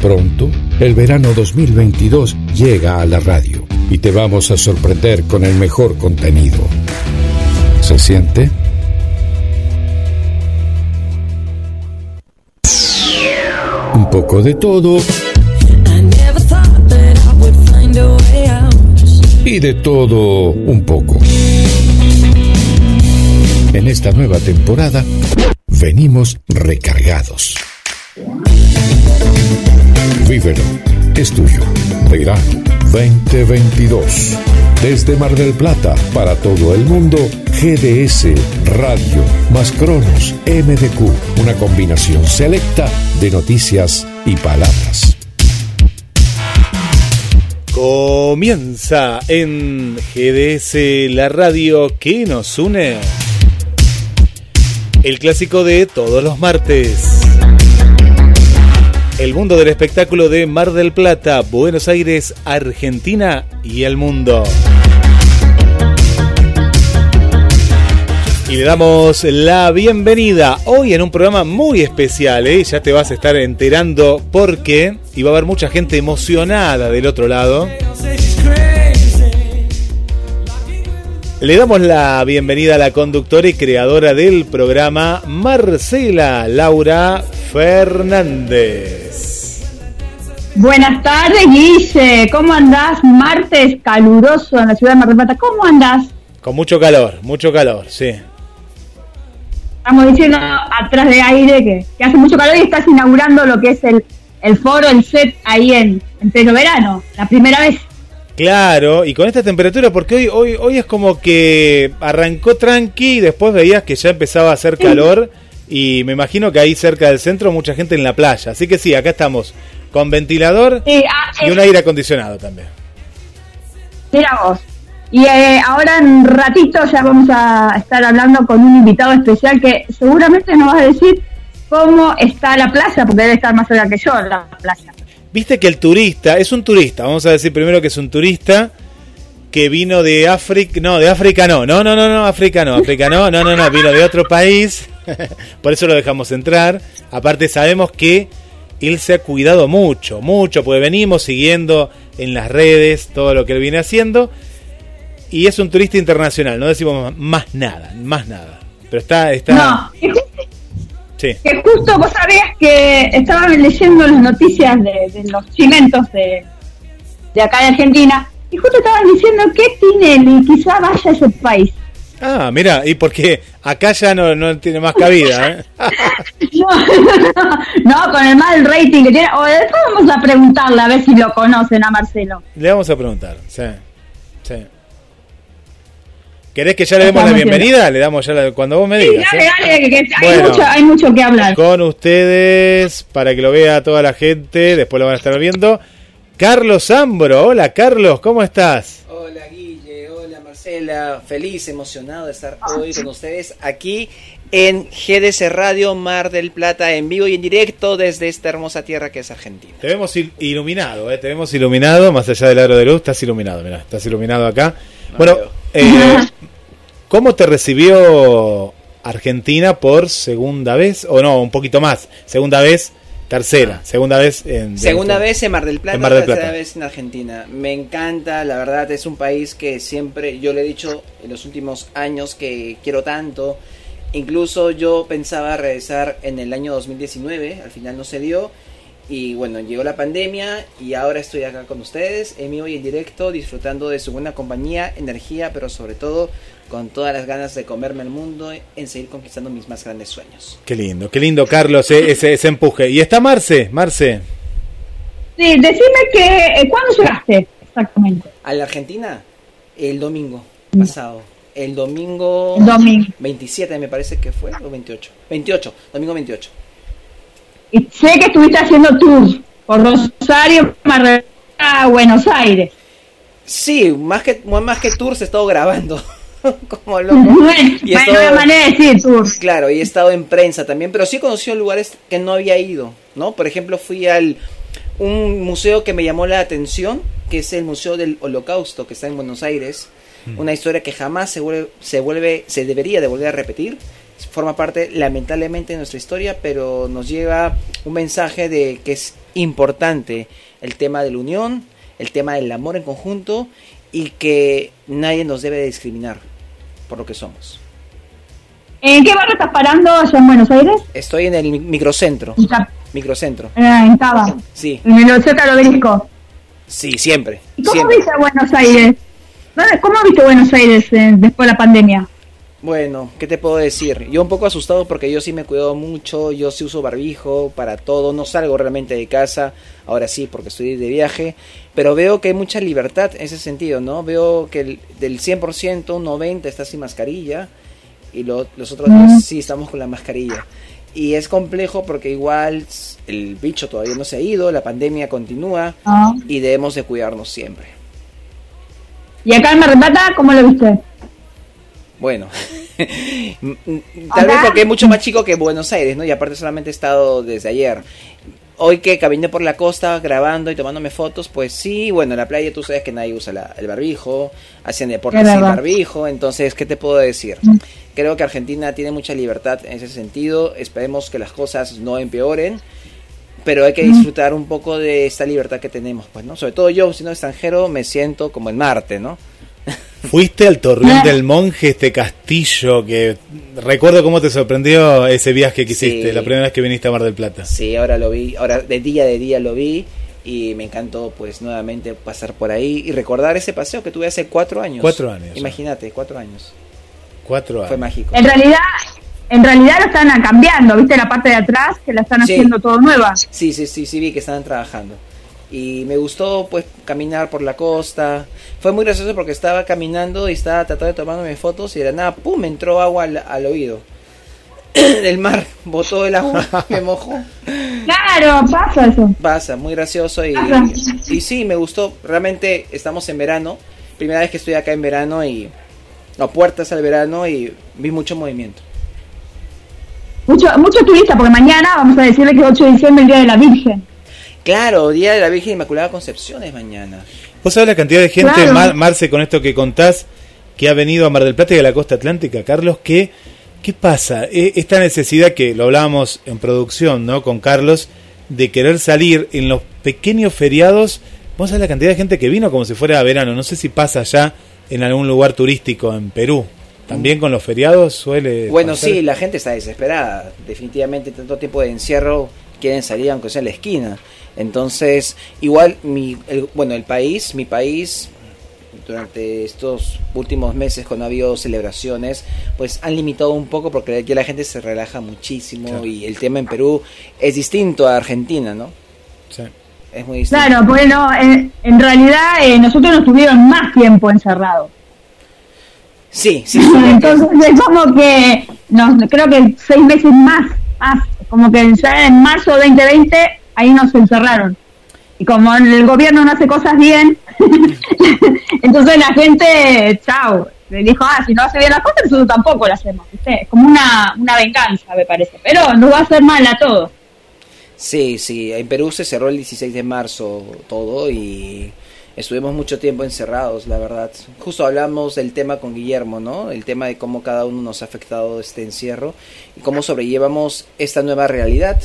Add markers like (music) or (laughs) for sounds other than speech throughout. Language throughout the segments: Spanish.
Pronto, el verano 2022 llega a la radio y te vamos a sorprender con el mejor contenido. ¿Se siente? Un poco de todo y de todo un poco. En esta nueva temporada venimos recargados. Vívelo, es tuyo. Verano 2022. Desde Mar del Plata para todo el mundo, GDS Radio más Cronos MDQ, una combinación selecta de noticias y palabras. Comienza en GDS, la radio que nos une. El clásico de todos los martes. El mundo del espectáculo de Mar del Plata, Buenos Aires, Argentina y el mundo. Y le damos la bienvenida hoy en un programa muy especial, ¿eh? ya te vas a estar enterando por qué. Y va a haber mucha gente emocionada del otro lado. Le damos la bienvenida a la conductora y creadora del programa, Marcela Laura Fernández. Buenas tardes, Guille. ¿Cómo andás? Martes caluroso en la ciudad de Mar del Plata. ¿Cómo andás? Con mucho calor, mucho calor, sí. Estamos diciendo atrás de aire que, que hace mucho calor y estás inaugurando lo que es el, el foro, el set ahí en, en pleno verano, la primera vez. Claro, y con esta temperatura, porque hoy, hoy, hoy es como que arrancó tranqui y después veías que ya empezaba a hacer calor y me imagino que ahí cerca del centro mucha gente en la playa. Así que sí, acá estamos con ventilador Sí, ah, y eh, un aire acondicionado también. Mira vos. Y eh, ahora en ratito ya vamos a estar hablando con un invitado especial que seguramente nos va a decir cómo está la playa, porque debe estar más cerca que yo la playa. Viste que el turista, es un turista, vamos a decir primero que es un turista que vino de África, no, de África no, no, no, no, no, África no, África no, no, no, no, vino de otro país, (laughs) por eso lo dejamos entrar. Aparte sabemos que él se ha cuidado mucho, mucho, porque venimos siguiendo en las redes todo lo que él viene haciendo y es un turista internacional, no decimos más nada, más nada. Pero está, está, No, sí. que justo vos sabías que estaba leyendo las noticias de, de los cimentos de, de acá de Argentina y justo estaban diciendo que Tinelli quizá vaya a ese país. Ah, mira, y porque acá ya no, no tiene más cabida, ¿eh? (laughs) No, no, con el mal rating que tiene. O después vamos a preguntarle a ver si lo conocen a Marcelo. Le vamos a preguntar, sí. sí. ¿Querés que ya le demos la bienvenida? Le damos ya la- cuando vos me Sí, digas. dale, ¿eh? dale, que, que hay, Bueno. mucho, hay mucho que hablar. Con ustedes, para que lo vea toda la gente, después lo van a estar viendo. Carlos Ambro, hola Carlos, ¿cómo estás? Hola Guille, hola Marcela, feliz, emocionado de estar hoy con ustedes aquí en GDC Radio Mar del Plata en vivo y en directo desde esta hermosa tierra que es Argentina. Te vemos il- iluminado, ¿eh? te vemos iluminado, más allá del aro de luz, estás iluminado, mirá, estás iluminado acá. No bueno, eh, (laughs) ¿cómo te recibió Argentina por segunda vez? O no, un poquito más, segunda vez, tercera, segunda vez en... Segunda vez en Mar del Plata, En Mar del tercera Plata. vez en Argentina. Me encanta, la verdad es un país que siempre, yo le he dicho en los últimos años que quiero tanto. Incluso yo pensaba regresar en el año 2019, al final no se dio. Y bueno, llegó la pandemia y ahora estoy acá con ustedes, en vivo y en directo, disfrutando de su buena compañía, energía, pero sobre todo con todas las ganas de comerme el mundo en seguir conquistando mis más grandes sueños. Qué lindo, qué lindo Carlos, eh, ese, ese empuje. Y está Marce, Marce. Sí, decime que. eh, ¿Cuándo llegaste exactamente? A la Argentina, el domingo pasado. el domingo, domingo 27, me parece que fue, o 28. 28, domingo 28. Y sé que estuviste haciendo tours por Rosario, Mar Buenos Aires. Sí, más que, más que tours he estado grabando. (laughs) (laughs) como loco. Bueno, y estado, manera de decir tours. Claro, y he estado en prensa también, pero sí he conocido lugares que no había ido, ¿no? Por ejemplo, fui al un museo que me llamó la atención, que es el Museo del Holocausto, que está en Buenos Aires. Mm. Una historia que jamás se vuelve, se vuelve, se debería de volver a repetir. Forma parte, lamentablemente, de nuestra historia, pero nos lleva un mensaje de que es importante el tema de la unión, el tema del amor en conjunto y que nadie nos debe discriminar por lo que somos. ¿En qué barrio estás parando allá en Buenos Aires? Estoy en el microcentro. Microcentro. Ah, en Cava. Sí. En el del Obelisco. Sí, siempre. ¿Y cómo siempre. viste Buenos Aires? ¿Cómo viste Buenos Aires eh, después de la pandemia? Bueno, ¿qué te puedo decir? Yo un poco asustado porque yo sí me cuido mucho, yo sí uso barbijo para todo, no salgo realmente de casa, ahora sí porque estoy de viaje, pero veo que hay mucha libertad en ese sentido, ¿no? Veo que el, del 100%, un 90% está sin mascarilla y los otros sí estamos con la mascarilla. Y es complejo porque igual el bicho todavía no se ha ido, la pandemia continúa ah. y debemos de cuidarnos siempre. ¿Y acá en Mar cómo lo viste? Bueno, (laughs) tal vez porque es mucho más chico que Buenos Aires, ¿no? Y aparte solamente he estado desde ayer. Hoy que caminé por la costa grabando y tomándome fotos, pues sí, bueno, en la playa tú sabes que nadie usa el barbijo, hacen deportes sin barbijo, entonces, ¿qué te puedo decir? Mm. Creo que Argentina tiene mucha libertad en ese sentido, esperemos que las cosas no empeoren, pero hay que mm. disfrutar un poco de esta libertad que tenemos, pues, ¿no? Sobre todo yo, siendo extranjero, me siento como en Marte, ¿no? Fuiste al Torreón del Monje, este castillo que recuerdo cómo te sorprendió ese viaje que hiciste, la primera vez que viniste a Mar del Plata. Sí, ahora lo vi, ahora de día de día lo vi y me encantó pues nuevamente pasar por ahí y recordar ese paseo que tuve hace cuatro años. Cuatro años. Imagínate, cuatro años. Cuatro años. Fue mágico. En realidad, en realidad lo están cambiando, ¿viste la parte de atrás que la están haciendo todo nueva? Sí, sí, sí, sí vi que estaban trabajando y me gustó pues caminar por la costa. Fue muy gracioso porque estaba caminando y estaba tratando de tomarme fotos y de nada, ¡pum! me entró agua al, oído. (clears throat) el mar (laughs) botó el agua, (laughs) me mojó. Claro, pasa eso. Pasa, muy gracioso y, y, sí, me gustó. Realmente estamos en verano, primera vez que estoy acá en verano y a puertas al verano y vi mucho movimiento. Mucho, mucho turista, porque mañana vamos a decirle que es 8 de diciembre, el Día de la Virgen. Claro, Día de la Virgen Inmaculada Concepción es mañana. ¿Vos sabés la cantidad de gente, Marce, con esto que contás, que ha venido a Mar del Plata y a la costa atlántica, Carlos? ¿Qué, qué pasa? E, esta necesidad que lo hablábamos en producción, ¿no? Con Carlos, de querer salir en los pequeños feriados. Vos sabés la cantidad de gente que vino como si fuera verano. No sé si pasa ya en algún lugar turístico en Perú. También con los feriados suele. Bueno, sí, la gente está desesperada. Definitivamente, tanto tiempo de encierro quieren salir aunque sea en la esquina. Entonces, igual, mi, bueno, el país, mi país, durante estos últimos meses cuando ha habido celebraciones, pues han limitado un poco porque ya la gente se relaja muchísimo y el tema en Perú es distinto a Argentina, ¿no? Sí. Es muy distinto. Claro, bueno, en, en realidad eh, nosotros nos tuvieron más tiempo encerrados. Sí, sí. (laughs) Entonces es como que, no, creo que seis meses más, más, como que ya en marzo 2020 ahí nos encerraron. Y como el gobierno no hace cosas bien, (laughs) entonces la gente, chao, le dijo, ah, si no hace bien las cosas, nosotros tampoco las hacemos. Es como una, una venganza, me parece. Pero nos va a hacer mal a todos. Sí, sí, en Perú se cerró el 16 de marzo todo y estuvimos mucho tiempo encerrados, la verdad. Justo hablamos del tema con Guillermo, ¿no? El tema de cómo cada uno nos ha afectado este encierro y cómo sobrellevamos esta nueva realidad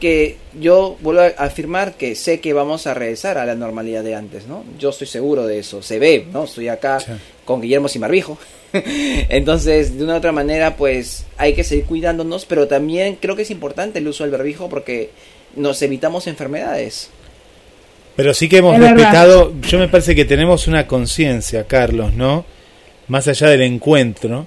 que yo vuelvo a afirmar que sé que vamos a regresar a la normalidad de antes, ¿no? Yo estoy seguro de eso, se ve, ¿no? Estoy acá con Guillermo Simarbijo. (laughs) Entonces, de una u otra manera, pues hay que seguir cuidándonos, pero también creo que es importante el uso del barbijo porque nos evitamos enfermedades. Pero sí que hemos respetado, yo me parece que tenemos una conciencia, Carlos, ¿no? Más allá del encuentro,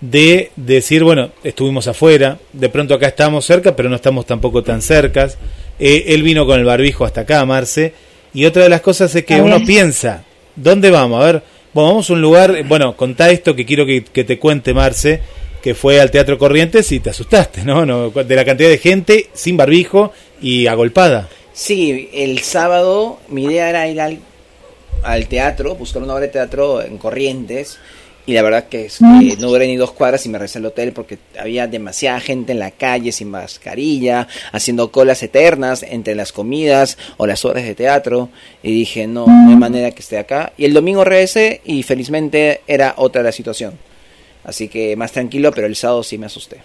de decir, bueno, estuvimos afuera, de pronto acá estamos cerca, pero no estamos tampoco tan cercas. Eh, él vino con el barbijo hasta acá, Marce. Y otra de las cosas es que uno piensa, ¿dónde vamos? A ver, Bueno, vamos a un lugar, bueno, contá esto que quiero que, que te cuente, Marce, que fue al Teatro Corrientes y te asustaste, ¿no? ¿no? De la cantidad de gente sin barbijo y agolpada. Sí, el sábado mi idea era ir al, al teatro, buscar una obra de teatro en Corrientes. Y la verdad que es, Mm. eh, no duré ni dos cuadras y me regresé al hotel porque había demasiada gente en la calle sin mascarilla, haciendo colas eternas entre las comidas o las obras de teatro. Y dije, no, no hay manera que esté acá. Y el domingo regresé y felizmente era otra la situación. Así que más tranquilo, pero el sábado sí me asusté.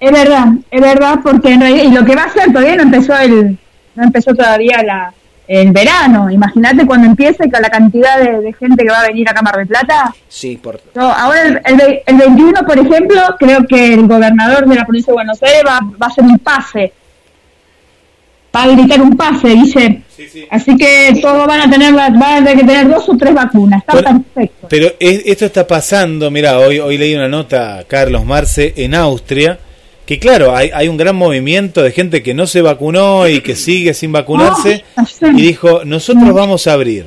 Es verdad, es verdad, porque en realidad, y lo que va a ser todavía no empezó el, no empezó todavía la, el verano. Imagínate cuando empiece con la cantidad de, de gente que va a venir a Cámara de Plata. Sí, por, No, ahora el, el, el 21, por ejemplo, creo que el gobernador de la provincia de Buenos Aires va, va a hacer un pase. Va a gritar un pase, dice. Así que todos van a tener van a tener que tener dos o tres vacunas. Está Bueno, perfecto. Pero es- esto está pasando, mira, hoy, hoy leí una nota, Carlos Marce, en Austria, que claro, hay, hay un gran movimiento de gente que no se vacunó y que sigue sin vacunarse, y dijo, nosotros vamos a abrir,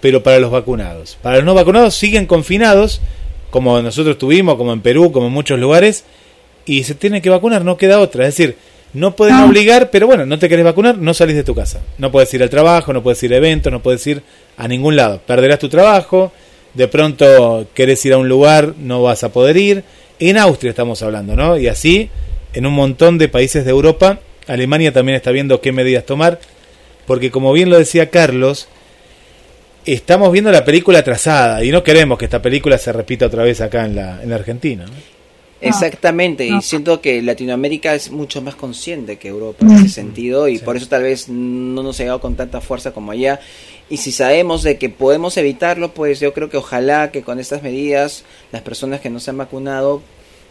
pero para los vacunados. Para los no vacunados siguen confinados, como nosotros tuvimos, como en Perú, como en muchos lugares, y se tienen que vacunar, no queda otra. Es decir, no pueden Ah. obligar, pero bueno, no te querés vacunar, no salís de tu casa. No puedes ir al trabajo, no puedes ir a eventos, no puedes ir a ningún lado. Perderás tu trabajo, de pronto querés ir a un lugar, no vas a poder ir. En Austria estamos hablando, ¿no? Y así, en un montón de países de Europa, Alemania también está viendo qué medidas tomar, porque como bien lo decía Carlos, estamos viendo la película trazada y no queremos que esta película se repita otra vez acá en la, en la Argentina. ¿no? Exactamente, no. y siento que Latinoamérica es mucho más consciente que Europa en ese sentido y por eso tal vez no nos ha llegado con tanta fuerza como allá. Y si sabemos de que podemos evitarlo, pues yo creo que ojalá que con estas medidas las personas que no se han vacunado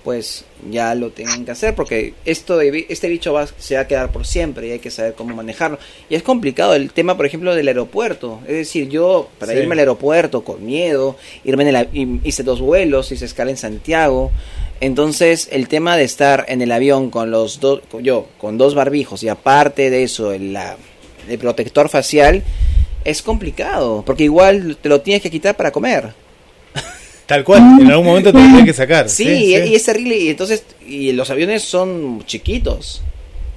pues ya lo tengan que hacer porque esto de, este bicho va, se va a quedar por siempre y hay que saber cómo manejarlo. Y es complicado el tema, por ejemplo, del aeropuerto. Es decir, yo para Sí. irme al aeropuerto con miedo, irme en el, hice dos vuelos, hice escala en Santiago. Entonces, el tema de estar en el avión con los dos, yo, con dos barbijos y aparte de eso, el, la- el protector facial, es complicado, porque igual te lo tienes que quitar para comer. Tal cual, en algún momento te lo tenés que sacar. Sí, sí, y, sí. y es terrible. Y entonces, y los aviones son chiquitos.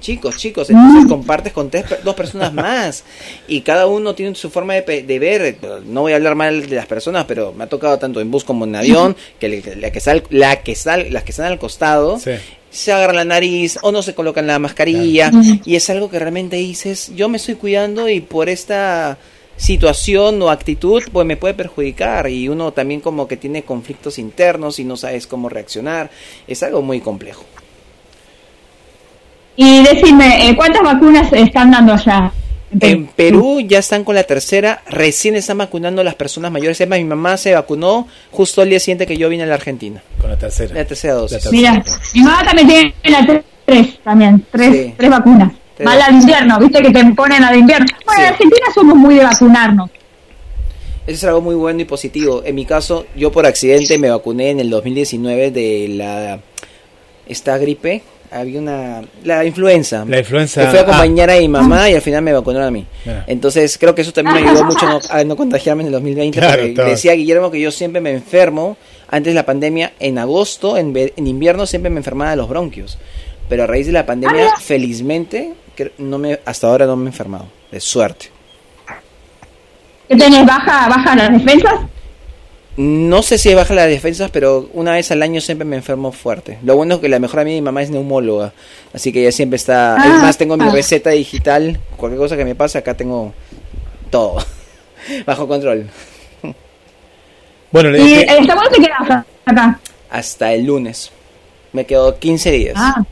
Chicos, chicos. Entonces compartes con tres, per- dos personas más. Y cada uno tiene su forma de, pe- de ver. No voy a hablar mal de las personas, pero me ha tocado tanto en bus como en avión. Que la que sal, la que sal, las que están al costado Sí. se agarran la nariz o no se colocan la mascarilla. Y es algo que realmente dices, yo me estoy cuidando y por esta situación o actitud pues me puede perjudicar y uno también como que tiene conflictos internos y no sabes cómo reaccionar es algo muy complejo Y decime, eh, ¿cuántas vacunas están dando allá? en Perú ya están con la tercera recién están vacunando a las personas mayores es más mi mamá se vacunó justo el día siguiente que yo vine a la Argentina Con la tercera. la tercera dosis La tercera. Mira, mi mamá también tiene la tres, tres también, tres, Sí. tres vacunas. Va la de invierno, viste que te ponen de invierno. Bueno, Sí. en Argentina somos muy de vacunarnos. Eso es algo muy bueno y positivo. En mi caso, yo por accidente me vacuné en el 2019 de la esta gripe. Había una la influenza. La influenza Que fui a A. acompañar a mi mamá y al final me vacunaron a mí. Mira. Entonces creo que eso también me ayudó mucho a no, a no contagiarme en el 2020. Claro, porque decía Guillermo que yo siempre me enfermo antes de la pandemia. En agosto, en, ve- en invierno siempre me enfermaba de los bronquios. Pero a raíz de la pandemia, felizmente, no me, hasta ahora no me he enfermado. De suerte. ¿Qué tenés? ¿Baja, baja las defensas? No sé si baja las defensas, pero una vez al año siempre me enfermo fuerte. Lo bueno es que la mejor amiga de mi mamá es neumóloga, así que ella siempre está... Ah, es más, tengo mi ah. receta digital, cualquier cosa que me pase, acá tengo todo (laughs) bajo control. Bueno, le ¿Y dije, hasta cuándo te quedas acá? Hasta el lunes. Me quedo 15 días. Ah,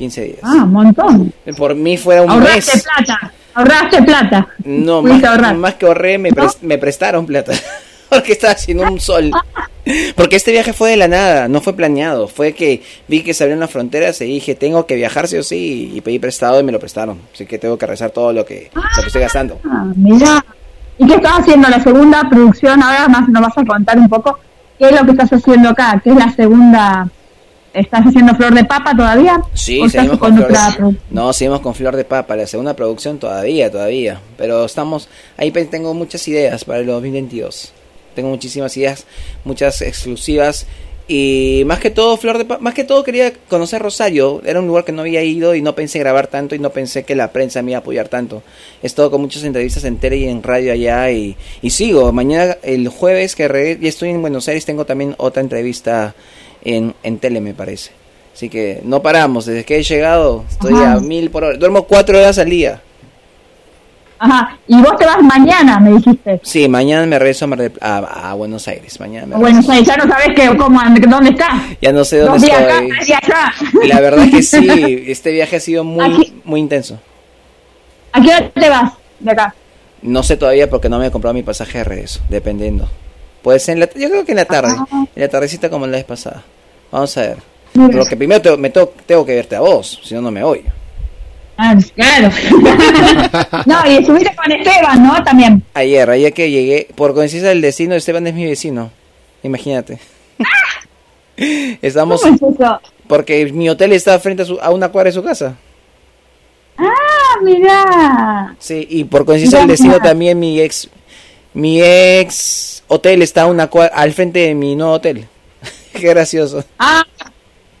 15 días. ah, un montón. Por mí fuera un Ahorraste mes. plata. Ahorraste plata. No, más, más que ahorré, me, pres- me prestaron plata. (laughs) Porque estaba haciendo un sol. Porque este viaje fue de la nada, no fue planeado. Fue que vi que se abrieron las fronteras y dije, tengo que viajar sí o sí. Y pedí prestado y me lo prestaron. Así que tengo que rezar todo lo que, lo que estoy gastando. Ah, mira. ¿Y qué estás haciendo? La segunda producción, ahora más nos vas a contar un poco qué es lo que estás haciendo acá, qué es la segunda. ¿Estás haciendo flor de papa todavía? Sí, ¿O estás seguimos con flor de, No, seguimos con flor de papa. La segunda producción todavía, todavía. Pero estamos, ahí tengo muchas ideas para el 2022. Tengo muchísimas ideas, muchas exclusivas. Y más que todo, Flor de más que todo quería conocer Rosario. Era un lugar que no había ido y no pensé grabar tanto y no pensé que la prensa me iba a apoyar tanto. He estado con muchas entrevistas en tele y en radio allá y, y sigo. Mañana, el jueves que ya estoy en Buenos Aires, tengo también otra entrevista en, en tele, me parece. Así que no paramos. Desde que he llegado, estoy a mil por hora. Duermo cuatro horas al día. Ajá, y vos te vas mañana, me dijiste. Sí, mañana me regreso a, a, Buenos Aires. Mañana me a Buenos Aires, ya no sabes que, cómo, dónde estás. Ya no sé dónde estoy. y la verdad que sí, (laughs) este viaje ha sido muy, muy intenso. ¿A qué hora te vas de acá? No sé todavía porque no me he comprado mi pasaje de regreso, dependiendo. Puede ser en la, yo creo que en la tarde, ah. en la tardecita como la vez pasada. Vamos a ver. Pero que primero me tengo que verte a vos, si no, no me voy. Ah, claro. (laughs) no, y estuviste con Esteban, ¿no? También. Ayer, ayer que llegué, por coincidencia del destino, Esteban es mi vecino. Imagínate. (laughs) Estamos. ¿Cómo es eso? Porque mi hotel está frente a, una cuadra de su casa. Ah, mira. Sí, y por coincidencia del destino también mi ex, mi ex hotel está una al frente de mi nuevo hotel. (laughs) Qué gracioso. Ah,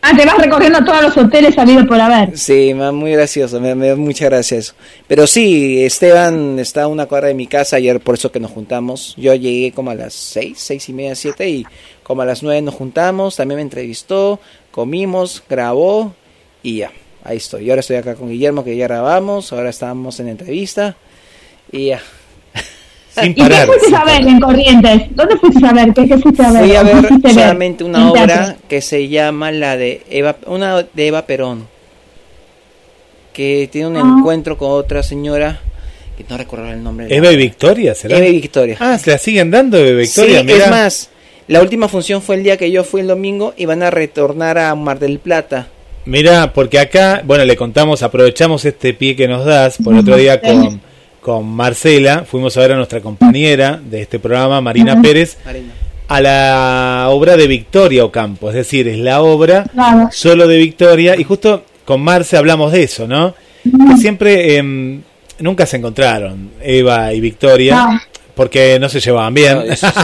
Ah, te vas recorriendo todos los hoteles salidos por haber. Sí, muy gracioso, me, da muchas gracias. Pero sí, Esteban está a una cuadra de mi casa, ayer por eso que nos juntamos. Yo llegué como a las seis, seis y media, siete, y como a las nueve nos juntamos, también me entrevistó, comimos, grabó, y ya, ahí estoy. Y ahora estoy acá con Guillermo, que ya grabamos, ahora estamos en entrevista, y ya, ¿Y qué fuiste a ver en Corrientes? ¿Dónde fuiste a ver? ¿Qué, fuiste a ver? Fui a ver solamente una obra que se llama la de Eva, una de Eva Perón, que tiene un ah. encuentro con otra señora que no recuerdo el nombre. Eva y Victoria, ¿será? Eva y Victoria. Ah, se la siguen dando Eva y Victoria. Sí, es más, la última función fue el día que yo fui el domingo y van a retornar a Mar del Plata. Mira, porque acá, bueno, le contamos, aprovechamos este pie que nos das por otro día con con Marcela, fuimos a ver a nuestra compañera de este programa, Marina Pérez, a la obra de Victoria Ocampo, es decir, es la obra solo de Victoria, y justo con Marce hablamos de eso, ¿no? siempre, em, nunca se encontraron Eva y Victoria. Porque no se llevaban bien.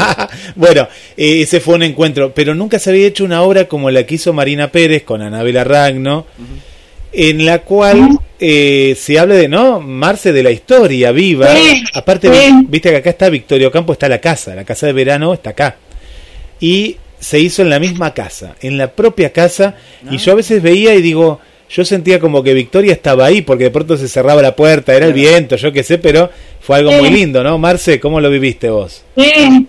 (laughs) bueno, ese fue un encuentro. Pero nunca se había hecho una obra como la que hizo Marina Pérez con Anabela Ragno en la cual eh, se habla de, ¿no? Marce de la historia viva. Aparte, viste que acá está Victorio Campo, está la casa, la casa de verano está acá. Y se hizo en la misma casa, en la propia casa. Y yo a veces veía y digo, yo sentía como que Victoria estaba ahí, porque de pronto se cerraba la puerta, era el viento, yo qué sé, pero fue algo muy lindo, ¿no? Marce, ¿cómo lo viviste vos? Sí,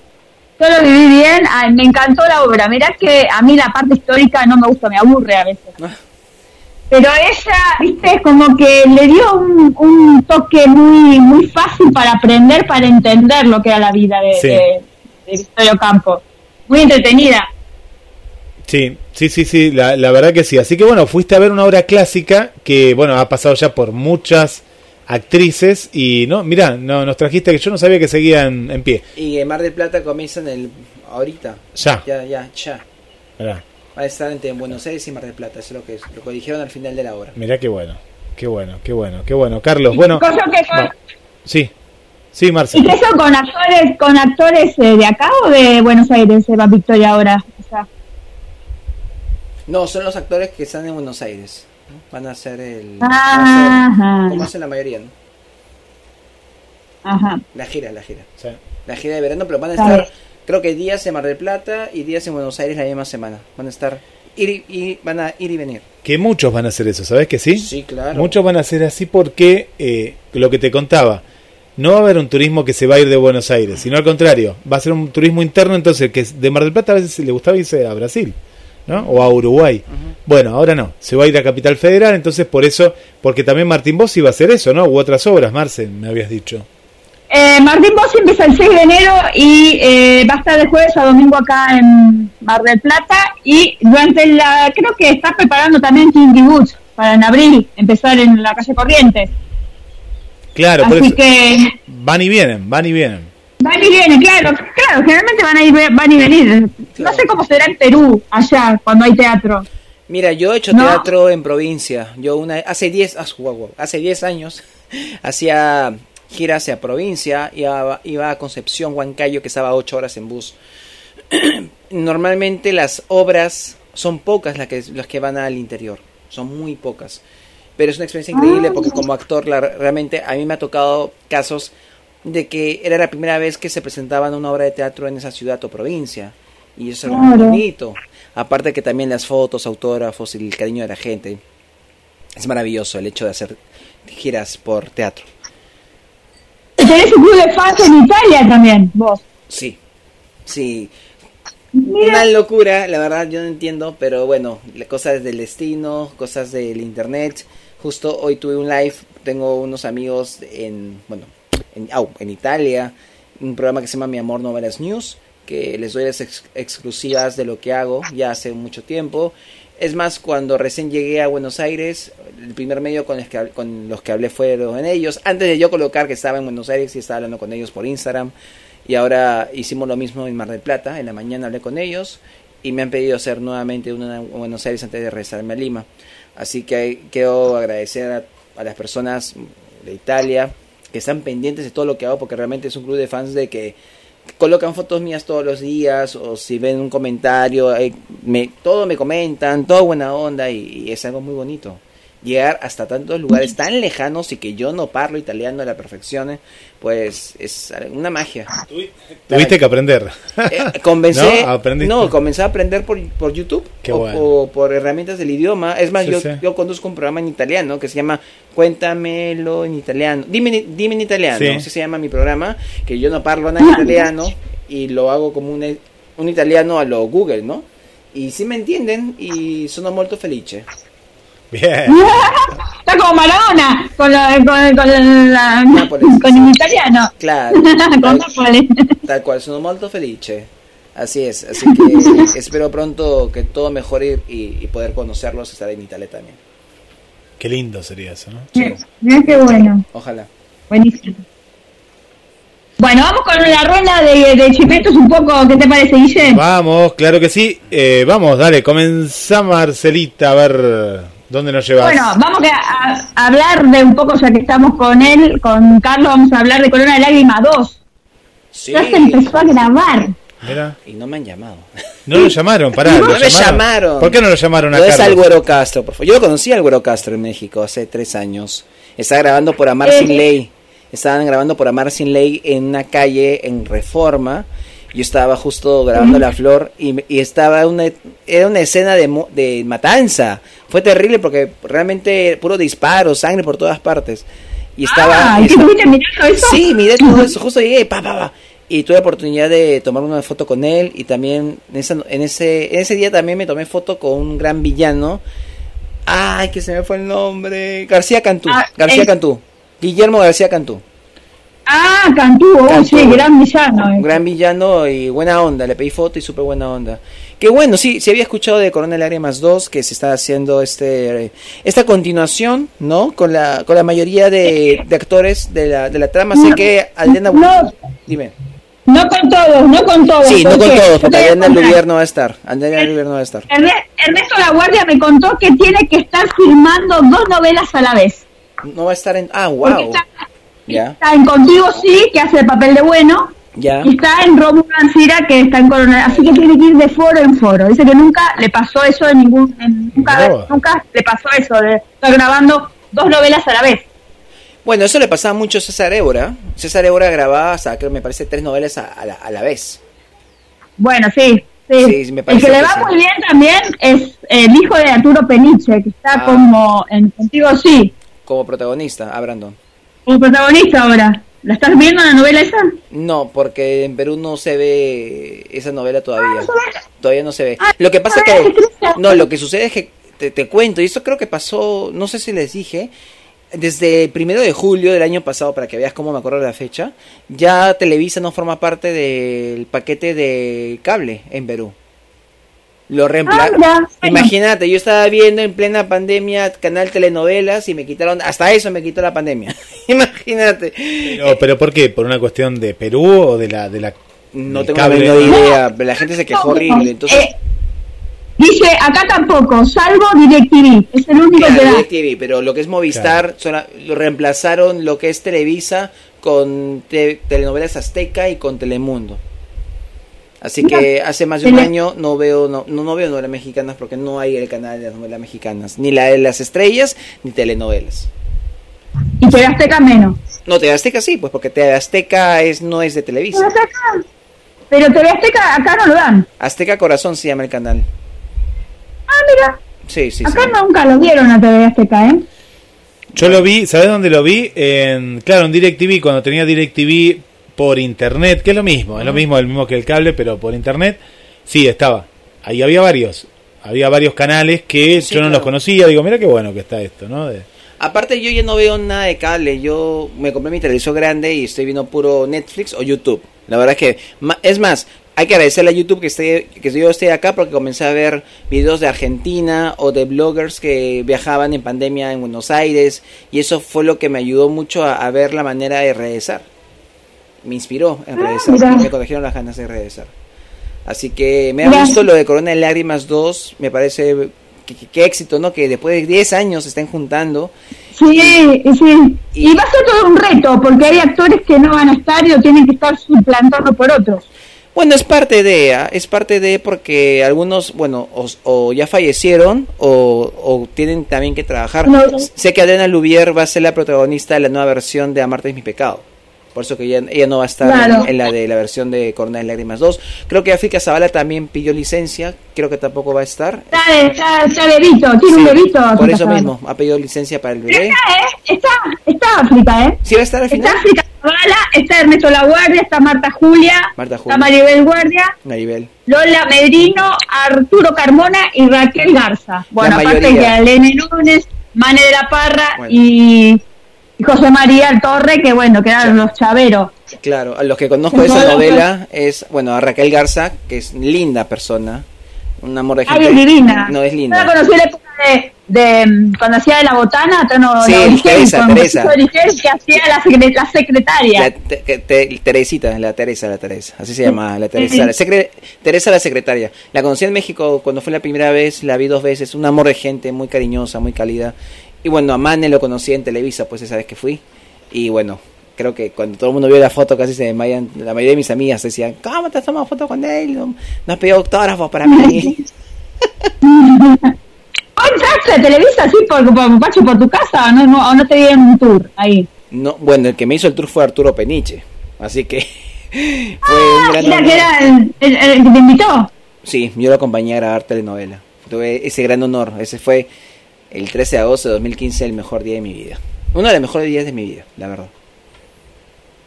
yo lo viví bien, me encantó la obra. Mirá que a mí la parte histórica no me gusta, me aburre a veces. Pero ella, viste, como que le dio un, toque muy muy fácil para aprender, para entender lo que era la vida de, Victorio Campo. Muy entretenida. Sí, sí, sí, sí, la, la, verdad que sí. Así que bueno, fuiste a ver una obra clásica que, bueno, ha pasado ya por muchas actrices y, no, mira, no, nos trajiste que yo no sabía que seguían en pie. Y en Mar del Plata comienzan el, ahorita. Ya. Ya, ya, ya va a estar entre Buenos Aires y Mar del Plata. Eso es lo que, lo que dijeron al final de la obra. Mirá qué bueno, qué bueno, qué bueno, qué bueno. Carlos, bueno. sí, sí, Marcelo. ¿Y qué son con actores, con actores eh, de acá o de Buenos Aires, va Victoria ahora? No, son los actores que están en Buenos Aires. Van a ser el. como hacen la mayoría, ¿no? Ajá. La gira, la gira. La gira de verano, pero van a estar creo que días en Mar del Plata y días en Buenos Aires la misma semana. Van a estar ir y, van a ir y venir. Que muchos van a hacer eso, ¿sabes que sí? Sí, claro. Muchos van a hacer así porque eh, lo que te contaba, no va a haber un turismo que se va a ir de Buenos Aires, sino al contrario, va a ser un turismo interno, entonces que de Mar del Plata a veces le gustaba irse a Brasil. ¿no? o a Uruguay. Bueno, ahora no, se va a ir a Capital Federal, entonces por eso, porque también Martín Bossi iba a hacer eso, ¿no? U otras obras, Marce, me habías dicho. Eh, Martín Bossi empieza el 6 de enero y eh, va a estar de jueves a domingo acá en Mar del Plata y durante la, creo que está preparando también Kinky Woods para en abril empezar en la calle Corrientes. Claro, Así que van y vienen, van y vienen. Van y vienen, claro, claro, generalmente van a ir, van y venir. No sé cómo será en Perú allá cuando hay teatro. Mira, yo he hecho teatro en provincia. Yo una hace 10 hace 10 años (laughs) hacía gira hacia provincia, iba, iba a Concepción, Huancayo, que estaba ocho horas en bus. (clears throat) Normalmente las obras son pocas las que, las que van al interior, son muy pocas. Pero es una experiencia increíble porque como actor la, realmente a mí me ha tocado casos de que era la primera vez que se presentaban una obra de teatro en esa ciudad o provincia. Y eso es muy bonito. Aparte que también las fotos, autógrafos y el cariño de la gente. Es maravilloso el hecho de hacer giras por teatro. Tenés un club de fans en Italia también, vos. Sí, sí. Una locura, la verdad yo no entiendo, pero bueno, cosas del destino, cosas del internet. Justo hoy tuve un live, tengo unos amigos en, bueno, en, en Italia, un programa que se llama Mi Amor Novelas News, que les doy las exclusivas de lo que hago ya hace mucho tiempo. Es más, cuando recién llegué a Buenos Aires, el primer medio con los que, con los que hablé fueron ellos. Antes de yo colocar que estaba en Buenos Aires y estaba hablando con ellos por Instagram. Y ahora hicimos lo mismo en Mar del Plata. En la mañana hablé con ellos y me han pedido hacer nuevamente una en Buenos Aires antes de regresarme a Lima. Así que quiero agradecer a, a las personas de Italia que están pendientes de todo lo que hago porque realmente es un club de fans de que colocan fotos mías todos los días o si ven un comentario, eh, me, todo me comentan, todo buena onda y, es algo muy bonito. Llegar hasta tantos lugares tan lejanos y que yo no parlo italiano a la perfección, eh, pues es una magia. Tuviste que aprender. Eh, comencé, (laughs) ¿No? comencé a aprender por, por YouTube o, por herramientas del idioma. Es más, yo, yo conduzco un programa en italiano que se llama Cuéntamelo en italiano. Dime, dime en italiano, así se llama mi programa, que yo no parlo nada italiano y lo hago como un, un italiano a lo Google, ¿no? Y si me entienden y sono molto felice. Bien. (laughs) Está como Maradona con, con, con, la, con el italiano. Claro. (laughs) tal, tal, cual, sono molto felice. Así es, así (laughs) que espero pronto que todo mejore y, y poder conocerlos, estar en Italia también. Qué lindo sería eso, ¿no? Mira qué bueno. Ojalá. Buenísimo. Bueno, vamos con la ronda de, de chipetos un poco, ¿qué te parece, Guille? Vamos, claro que sí. Eh, vamos, dale, comenzá Marcelita, a ver dónde nos llevas. Bueno, vamos a, hablar de un poco, ya que estamos con él, con Carlos, vamos a hablar de Corona de Lágrima 2. Sí. Ya se empezó a grabar. Y no me han llamado. No lo llamaron, pará. (laughs) No, me llamaron? ¿Por qué no lo llamaron a Carlos? es al Güero Castro, por favor. Yo lo conocí al Güero Castro en México hace tres años. Estaba grabando por Amar Sin Ley estaban grabando por Amar Sin Ley en una calle en Reforma. Yo estaba justo grabando La Flor y, estaba una, era una escena de, de matanza. Fue terrible porque realmente puro disparo, sangre por todas partes. Y estaba... Ah, eso? Sí, miré todo eso. Justo llegué, pa, pa, pa. Y tuve la oportunidad de tomar una foto con él y también en, esa, en, ese, en ese día también me tomé foto con un gran villano. Ay, que se me fue el nombre. García Cantú. Ah, García Cantú. Guillermo García Cantú. Ah, Cantú, oh, sí, gran villano. Eh. Gran villano y buena onda, le pedí foto y súper buena onda. Que bueno, sí, sí había escuchado de Corona Lágrimas 2 que se está haciendo este esta continuación, ¿no? Con la con la mayoría de, de actores de la, de la trama. sé que Aldena... No, dime. No con todos, no con todos. Sí, no con todos, porque Aldena Lubier no va a estar. Aldena Lubier no va a estar. Ernesto La Guardia me contó que tiene que estar filmando dos novelas a la vez. No va a estar en... Ah, wow. Está, en Contigo Sí, que hace el papel de bueno. Ya. Y está en Rómulo Ancira, que está en Coronel. Así que tiene que ir de foro en foro. Dice que nunca le pasó eso de ningún... nunca, nunca le pasó eso de estar grabando dos novelas a la vez. Bueno, eso le pasaba mucho a César Évora. César Évora grababa, me parece, tres novelas a, la, a la, vez. Bueno, sí. Sí, me el que le va muy bien también es el hijo de Arturo Peniche, que está ah. como en Contigo Sí como protagonista a Brandon. Como protagonista ahora. ¿La estás viendo la novela esa? No, porque en Perú no se ve esa novela todavía. Todavía no se ve. Ah, lo que pasa que... No, lo que sucede es que te, cuento, y esto creo que pasó, no sé si les dije, desde el primero de julio del año pasado, para que veas cómo me acuerdo de la fecha, ya Televisa no forma parte del paquete de cable en Perú. Lo reemplazaron. Ah, Imagínate, yo estaba viendo en plena pandemia canal telenovelas y me quitaron, hasta eso me quitó la pandemia. (laughs) Imagínate. Pero, pero ¿por qué? ¿Por una cuestión de Perú o de la... De la no tengo ni idea, la gente se quejó horrible. Entonces... Eh, dice, acá tampoco, salvo DirecTV, es el único que da. DirecTV, pero lo que es Movistar, lo reemplazaron lo que es Televisa con telenovelas Azteca y con Telemundo. Así que hace más de un año no veo no, no, veo novelas mexicanas porque no hay el canal de las novelas mexicanas, ni la de las estrellas, ni telenovelas. ¿Y TV Azteca menos? No, TV Azteca sí, pues porque TV Azteca es, no es de Televisa. Pero TV Azteca acá no lo dan. Azteca Corazón se llama el canal. Ah, mira. Sí, sí, Acá nunca lo vieron a TV Azteca, ¿eh? Yo lo vi, ¿sabes dónde lo vi? En, claro, en DirecTV, cuando tenía DirecTV por internet, que es lo mismo, es lo mismo, el mismo que el cable, pero por internet, sí, estaba. Ahí había varios, había varios canales que yo no los conocía, digo, mira qué bueno que está esto, ¿no? Aparte yo ya no veo nada de cable, yo me compré mi televisor grande y estoy viendo puro Netflix o YouTube. La verdad es que, es más, hay que agradecerle a YouTube que, esté, que yo esté acá porque comencé a ver videos de Argentina o de bloggers que viajaban en pandemia en Buenos Aires y eso fue lo que me ayudó mucho a, ver la manera de regresar. Me inspiró en ah, regresar, me corrigieron las ganas de regresar. Así que me ha gustado lo de Corona de Lágrimas 2, me parece que, éxito, ¿no? Que después de 10 años se estén juntando. Sí, sí. Y, y, va a ser todo un reto, porque hay actores que no van a estar y lo tienen que estar suplantando por otros. Bueno, es parte de, ¿ah? es parte de porque algunos, bueno, o, ya fallecieron o, tienen también que trabajar. Sé que Adriana Lubier va a ser la protagonista de la nueva versión de Amarte es mi pecado. Por eso que ella, no va a estar en, la de la versión de Corona de Lágrimas 2. Creo que África Zavala también pidió licencia. Creo que tampoco va a estar. Está, está, bebito, tiene un bebito. Por eso mismo, ha pedido licencia para el bebé. Está, ¿eh? Está, está África, ¿eh? Sí, va a estar al final. Está África Zavala, está Ernesto La Guardia, está Marta Julia, Marta Julia. está Maribel Guardia. Maribel. Lola Medrino, Arturo Carmona y Raquel Garza. Bueno, aparte de Alene Núñez, Mane de la Parra y y José María Torre, que bueno, que eran los chaveros. Claro, a los que conozco de esa novela es, bueno, a Raquel Garza, que es linda persona, un amor de gente. Ay, es divina. No, es linda. Yo la conocí en la época de, de, cuando hacía de la botana, no, sí, la Teresa, Teresa. que hacía la, la secretaria. La te, Teresita, la Teresa, la Teresa, así se llama, la Teresa. La Teresa la secretaria. La conocí en México cuando fue la primera vez, la vi dos veces, un amor de gente, muy cariñosa, muy cálida. Y bueno, a Mane lo conocí en Televisa, pues esa vez que fui. Y bueno, creo que cuando todo el mundo vio la foto casi se desmayan. La mayoría de mis amigas decían, ¿cómo te has tomado foto con él? No, has pedido autógrafo para mí. (laughs) ¿Entraste a Televisa así por, por, Pacho, por tu casa o no, no, no te dieron un tour ahí? No, bueno, el que me hizo el tour fue Arturo Peniche. Así que (laughs) fue un gran que era el, el, que te invitó. Sí, yo lo acompañé a grabar telenovela. Tuve ese gran honor. Ese fue el 13 de agosto de 2015 el mejor día de mi vida. Uno de los mejores días de mi vida, la verdad.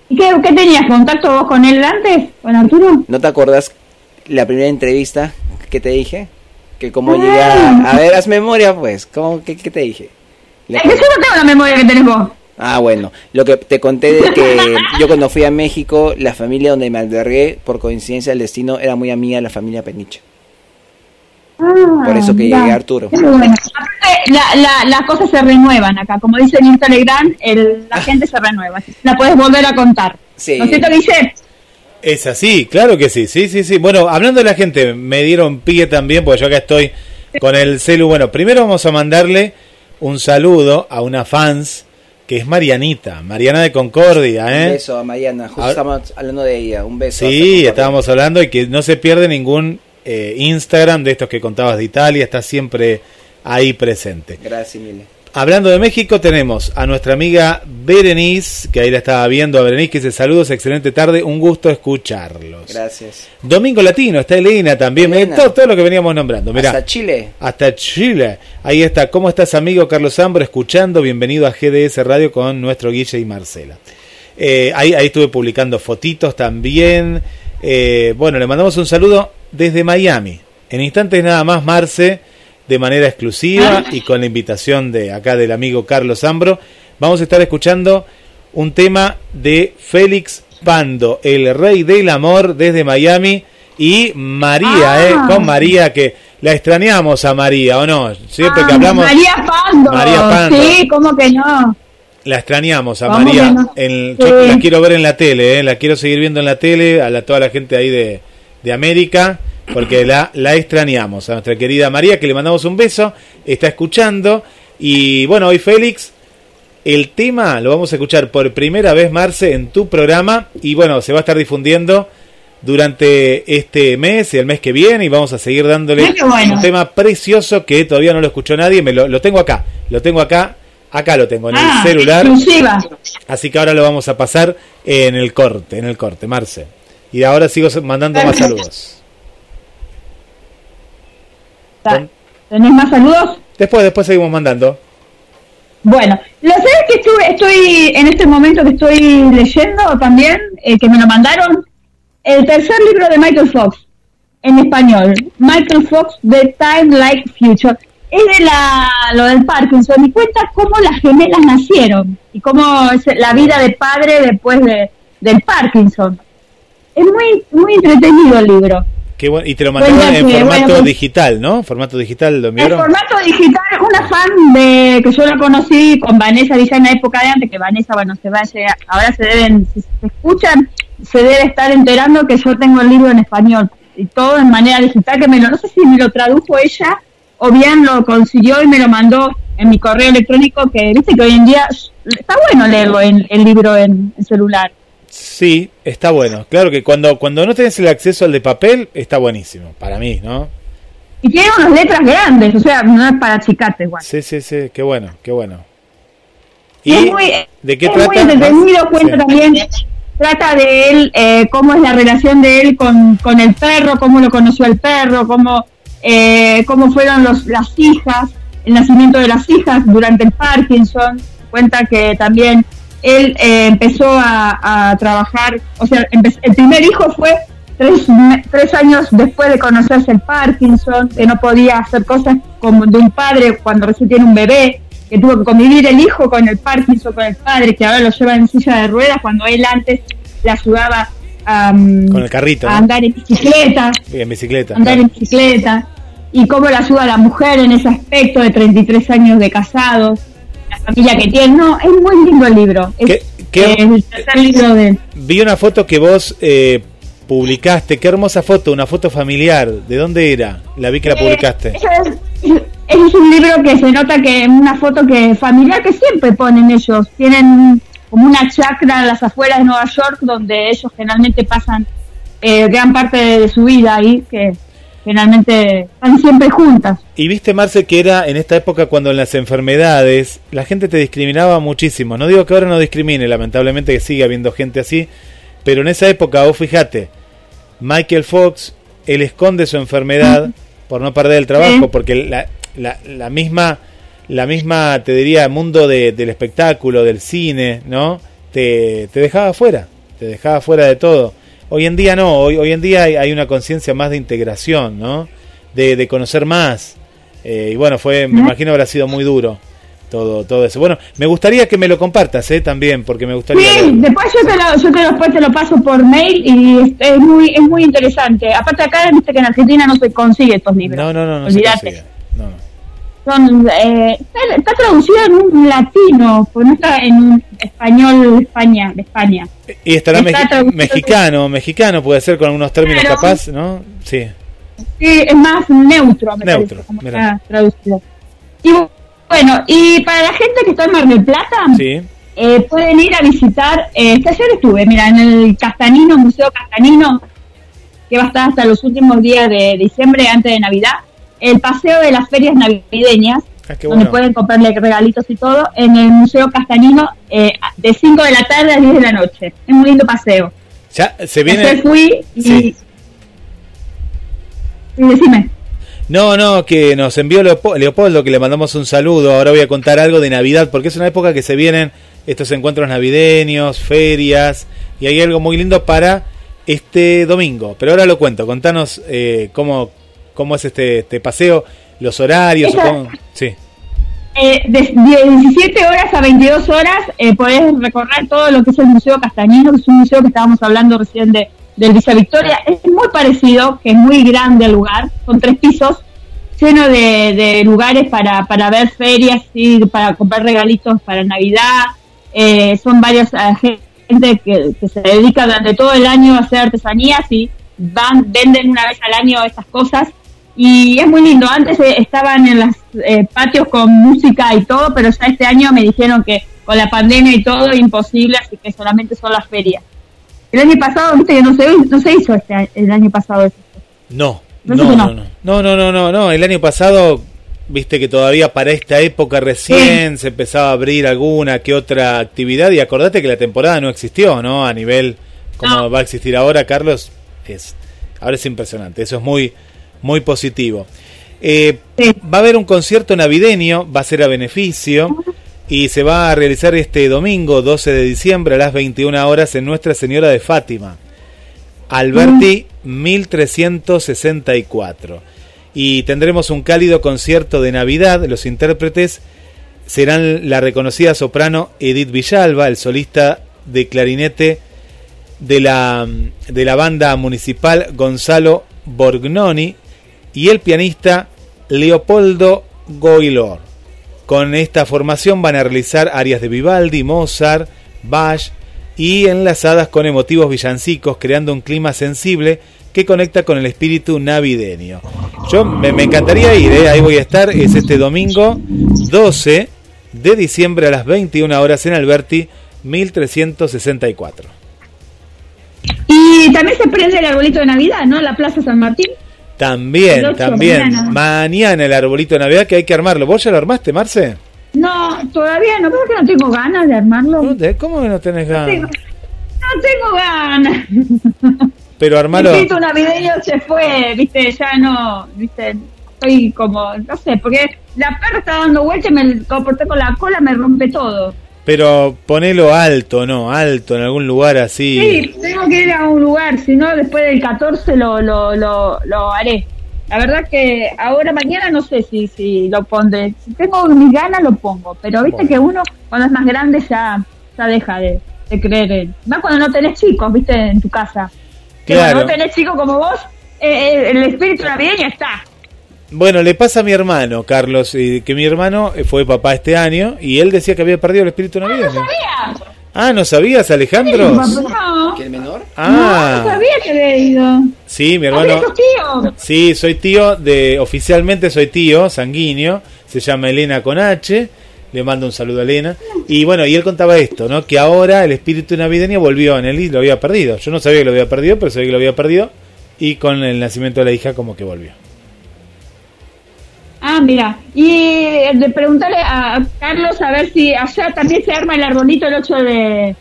¿Y qué, tenías? ¿Contacto vos con él antes? ¿Con Arturo? ¿No te acuerdas la primera entrevista que te dije? Que como llegué a... ver, haz memoria pues. ¿Cómo, qué, te dije? Es que yo no tengo la memoria que tenés vos. Ah, bueno, lo que te conté de que yo cuando fui a México, la familia donde me albergué, por coincidencia del destino, era muy amiga de la familia Peniche. Ah, Por eso que llegué a Arturo. las cosas se renuevan acá. Como dice en Telegram, el, la ah. gente se renueva. La puedes volver a contar. Sí. ¿No es cierto, dice? Es así, claro que sí, sí, sí, sí. Bueno, hablando de la gente, me dieron pie también, porque yo acá estoy con el celu. Bueno, primero vamos a mandarle un saludo a una fans que es Marianita, Mariana de Concordia. ¿eh? Un beso a Mariana, justo estamos hablando de ella, un beso. Sí, estábamos hablando y que no se pierde ningún eh, Instagram de estos que contabas de Italia, está siempre ahí presente. Gracias, Mile. Hablando de México, tenemos a nuestra amiga Berenice, que ahí la estaba viendo, a Berenice, que dice saludos, excelente tarde, un gusto escucharlos. Gracias. Domingo Latino, está Elena también, Todo, lo que veníamos nombrando. hasta Chile. Hasta Chile. Ahí está, ¿cómo estás amigo Carlos Zambro? Escuchando, bienvenido a GDS Radio con nuestro Guille y Marcela. Eh, ahí, ahí estuve publicando fotitos también. Eh, bueno, le mandamos un saludo desde Miami. En instantes nada más, Marce, de manera exclusiva y con la invitación de acá del amigo Carlos Ambro, vamos a estar escuchando un tema de Félix Pando, el rey del amor desde Miami y María, eh, ah. con María que la extrañamos a María, ¿o no? Siempre que ah, hablamos... María Pando. María Pando. Sí, ¿cómo que no? La extrañamos a María. En, Yo la quiero ver en la tele, eh, la quiero seguir viendo en la tele, a toda la gente ahí de, de América, porque la, la extrañamos. A nuestra querida María, que le mandamos un beso, está escuchando. Y bueno, hoy Félix El tema lo vamos a escuchar por primera vez, Marce, en tu programa y bueno, se va a estar difundiendo durante este mes y el mes que viene y vamos a seguir dándole un tema precioso que todavía no lo escuchó nadie, me lo, tengo acá, lo tengo acá, acá lo tengo en el ah, celular. Así que ahora lo vamos a pasar en el corte, en el corte, Marce. Y ahora sigo mandando más saludos. ¿Tenés más saludos? Después, después seguimos mandando. Bueno, lo sé que estuve, estoy en este momento que estoy leyendo también, eh, que me lo mandaron, el tercer libro de Michael Fox, en español, Michael Fox, The Time Like Future, es de la, lo del Parkinson y cuenta cómo las gemelas nacieron y cómo es la vida de padre después de, del Parkinson. Es muy, muy entretenido el libro. Y te lo mandaron en formato digital, ¿no? Formato digital, ¿lo En formato digital, una fan de que yo la conocí con Vanessa, dice en la época de antes, que Vanessa, bueno, se va a ahora se deben, si se escuchan, se debe estar enterando que yo tengo el libro en español y todo en manera digital, que me lo, no sé si me lo tradujo ella o bien lo consiguió y me lo mandó en mi correo electrónico, que viste que hoy en día está bueno leerlo en el libro en celular. Sí, está bueno. Claro que cuando, cuando no tenés el acceso al de papel, está buenísimo, para mí, ¿no? Y tiene unas letras grandes, o sea, no es para achicarte igual. Sí, sí, sí, qué bueno, qué bueno. ¿Y, es muy, de qué trata? Muy entretenido, cuenta también, trata de él, eh, cómo es la relación de él con, con el perro, cómo lo conoció el perro, cómo, eh, cómo fueron los, las hijas, el nacimiento de las hijas durante el Parkinson. Cuenta que también él eh, empezó a, trabajar, o sea, el primer hijo fue tres, tres, años después de conocerse el Parkinson, que no podía hacer cosas como de un padre cuando recién tiene un bebé, que tuvo que convivir el hijo con el Parkinson, con el padre, que ahora lo lleva en silla de ruedas, cuando él antes le ayudaba a, con el carrito, a andar en bicicleta. en bicicleta. Andar en bicicleta. Y cómo le ayuda a la mujer en ese aspecto de 33 años de casados la familia que tiene. No, es muy lindo el libro. Es, el tercer libro de Vi una foto que vos eh, publicaste. Qué hermosa foto, una foto familiar. ¿De dónde era? La vi que la eh, publicaste. es, un libro que se nota que es una foto que familiar que siempre ponen ellos. Tienen como una chacra en las afueras de Nueva York donde ellos generalmente pasan eh, gran parte de, de su vida ahí, que generalmente están siempre juntas. Y viste, Marce, que era en esta época cuando en las enfermedades la gente te discriminaba muchísimo. No digo que ahora no discrimine, lamentablemente que sigue habiendo gente así, pero en esa época, vos fíjate, Michael Fox, él esconde su enfermedad por no perder el trabajo, porque la, la, la, misma, la misma, te diría, mundo de, del espectáculo, del cine, ¿no? Te, te dejaba fuera, te dejaba fuera de todo. Hoy en día no, hoy, hoy en día hay, una conciencia más de integración, ¿no? De, conocer más. Eh, y bueno, fue, me imagino habrá sido muy duro todo, todo eso. Bueno, me gustaría que me lo compartas, ¿eh? También, porque me gustaría... Sí, después yo te, lo, yo te después te lo paso por mail y es, muy es muy interesante. Aparte acá, viste que en Argentina no se consigue estos libros. No, no, no, no Se consigue. No son eh, está, traducido en un latino, porque no está en un español de España, de España. Y estará mexicano, mexicano puede ser con algunos términos capaz, ¿no? Sí. Sí, es más neutro, me neutro, como está traducido. Y bueno, y para la gente que está en Mar del Plata, eh, pueden ir a visitar, eh, que ayer estuve, mira, en el Castanino, Museo Castanino, que va a estar hasta los últimos días de diciembre, antes de Navidad el paseo de las ferias navideñas, ah, donde pueden comprarle regalitos y todo, en el Museo Castanino eh, de 5 de la tarde a 10 de la noche. Es un lindo paseo. Ya se viene. fui y. Sí. decime. No, no, que nos envió Leopoldo, que le mandamos un saludo. Ahora voy a contar algo de Navidad, porque es una época que se vienen estos encuentros navideños, ferias, y hay algo muy lindo para este domingo. Pero ahora lo cuento, contanos eh, cómo, cómo es este, este paseo, los horarios. sí. Eh, de 17 horas a 22 horas eh, podés recorrer todo lo que es el Museo Castañino, que es un museo que estábamos hablando recién de, del Villa Victoria. Es muy parecido, que es muy grande el lugar, son tres pisos, lleno de, lugares para, para ver ferias, y para comprar regalitos para Navidad. Eh, son varios eh, gente que, que, se dedica durante todo el año a hacer artesanías y van, venden una vez al año estas cosas y es muy lindo. Antes eh, estaban en los eh, patios con música y todo, pero ya este año me dijeron que con la pandemia y todo, imposible, así que solamente son las ferias. El año pasado, viste que no se, no se hizo este, el año pasado eso. No, no, no, no, no, no, no, no, el año pasado, viste que todavía para esta época recién se empezaba a abrir alguna que otra actividad y acordate que la temporada no existió, ¿no? A nivel como va a existir ahora, Carlos, es ahora es impresionante, eso es muy, muy positivo. Eh, va a haber un concierto navideño, va a ser a beneficio y se va a realizar este domingo 12 de diciembre a las 21 horas en Nuestra Señora de Fátima. Alberti 1364. Y tendremos un cálido concierto de Navidad. Los intérpretes serán la reconocida soprano Edith Villalba, el solista de clarinete de la, de la banda municipal Gonzalo Borgnoni y el pianista Leopoldo Goilor. Con esta formación van a realizar arias de Vivaldi, Mozart, Bach y enlazadas con emotivos villancicos, creando un clima sensible que conecta con el espíritu navideño. Yo me, encantaría ir, ¿eh? ahí voy a estar, es este domingo 12 de diciembre a las 21 horas en Alberti 1364. Y también se prende el arbolito de Navidad, ¿no? La Plaza San Martín. También, también. Mañana. el arbolito de Navidad que hay que armarlo. ¿Vos ya lo armaste, Marce? No, todavía no, pero que no tengo ganas de armarlo. ¿Cómo que no tenés ganas? No tengo, ganas. (laughs) Pero armarlo. El espíritu navideño se fue, viste, ya no, viste, estoy como, no sé, porque la perra está dando vuelta y me comporté con la cola, me rompe todo. Pero ponelo alto, ¿no? Alto, en algún lugar así. Sí, tengo que ir a un lugar, si no, después del 14 lo, lo, lo, lo haré. La verdad que ahora, mañana, no sé si, si lo pondré. Si tengo mis ganas, lo pongo. Pero viste que uno, cuando es más grande, ya, ya deja de, creer en. Más cuando no tenés chicos, viste, en tu casa. Claro. cuando no tenés chicos como vos, eh, eh, el espíritu navideño está. Bueno, le pasa a mi hermano, Carlos, que mi hermano fue papá este año y él decía que había perdido el espíritu navideño. Ah, no sabía. Ah, ¿no sabías, Alejandro? no. ¿Que el menor? Ah. No, sabía que había ido. Sí, mi hermano. tío? Sí, soy tío de. Oficialmente soy tío sanguíneo. Se llama Elena con H. Le mando un saludo a Elena. Y bueno, y él contaba esto, ¿no? Que ahora el espíritu navideño volvió en él y lo había perdido. Yo no sabía que lo había perdido, pero sabía que lo había perdido. Y con el nacimiento de la hija, como que volvió. Ah, mira. Y eh, de preguntarle a Carlos a ver si allá también se arma el arbolito el 8 de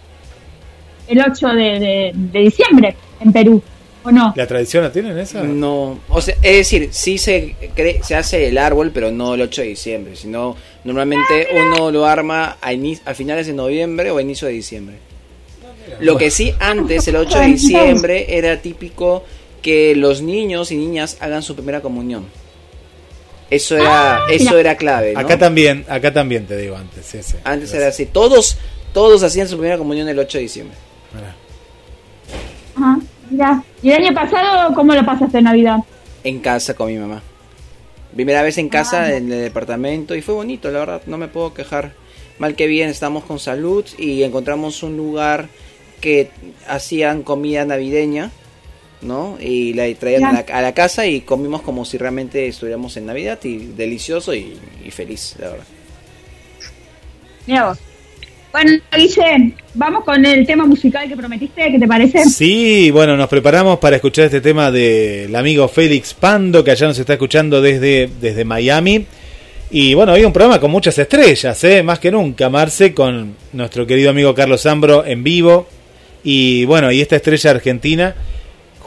el 8 de, diciembre en Perú. ¿O no? ¿La tradición la tienen esa? No, o sea, es decir, sí se se hace el árbol, pero no el 8 de diciembre, sino normalmente ah, uno lo arma a, a, finales de noviembre o a inicio de diciembre. Lo que sí antes, el 8 de diciembre, era típico que los niños y niñas hagan su primera comunión. Eso era, ah, eso era clave. Acá también, acá también te digo antes. antes era así. Todos, todos hacían su primera comunión el 8 de diciembre. Ajá, mira. ¿Y el año pasado cómo lo pasaste en Navidad? En casa con mi mamá. Primera vez en casa, ah. en el departamento, y fue bonito, la verdad, no me puedo quejar. Mal que bien, estamos con salud y encontramos un lugar que hacían comida navideña ¿no? Y la traían a la, casa y comimos como si realmente estuviéramos en Navidad y delicioso y, feliz, la verdad. Mira vos. Bueno, Guille, vamos con el tema musical que prometiste, ¿qué te parece? Sí, bueno, nos preparamos para escuchar este tema del amigo Félix Pando, que allá nos está escuchando desde, desde Miami. Y bueno, hay un programa con muchas estrellas, ¿eh? más que nunca, Marce, con nuestro querido amigo Carlos Zambro en vivo. Y bueno, y esta estrella argentina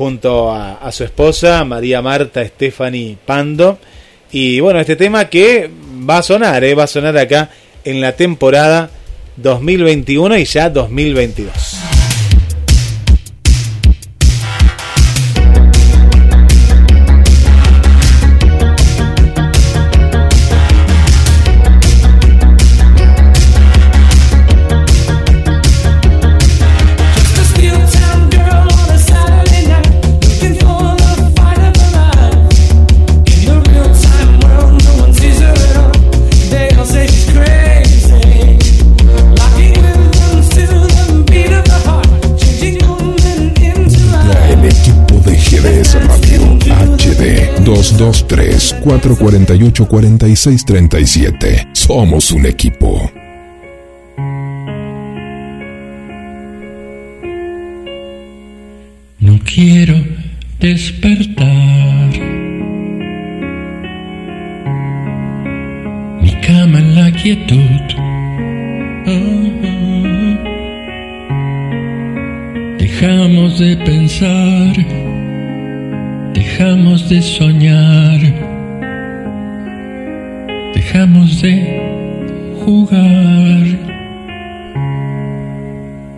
junto a, su esposa, María Marta Stephanie Pando. Y bueno, este tema que va a sonar, ¿eh? va a sonar acá en la temporada 2021 y ya 2022. 24 48 46 37. Somos un equipo. No quiero despertar. Mi cama en la quietud. Dejamos de pensar dejamos de soñar dejamos de jugar.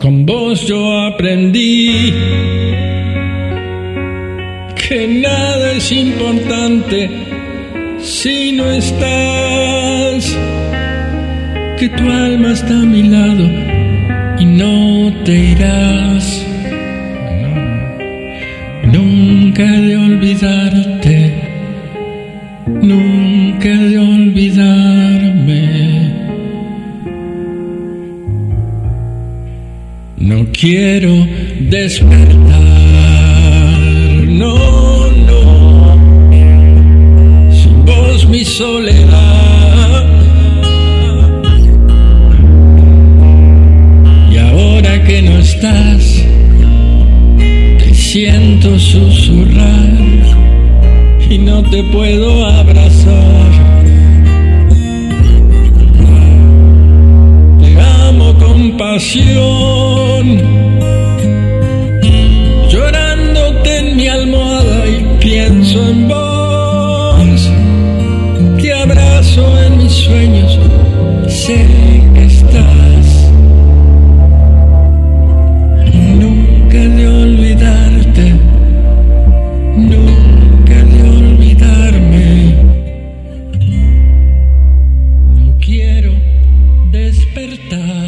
Con vos yo aprendí que nada es importante si no estás, que tu alma está a mi lado y no te irás. Nunca de olvidarte, quiero despertar, no, no, sin vos mi soledad. Y ahora que no estás, te siento susurrar y no te puedo abrazar. Te amo con pasión, despertar.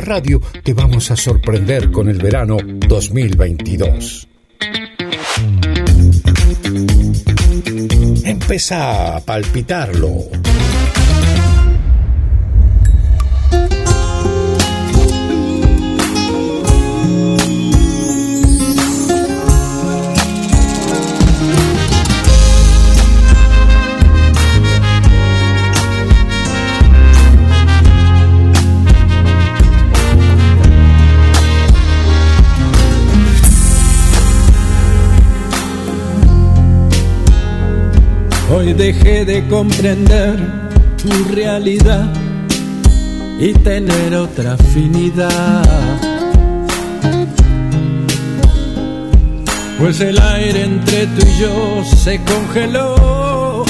Radio te vamos a sorprender con el verano 2022. Empezá a palpitarlo. Hoy dejé de comprender tu realidad y tener otra afinidad. Pues el aire entre tú y yo se congeló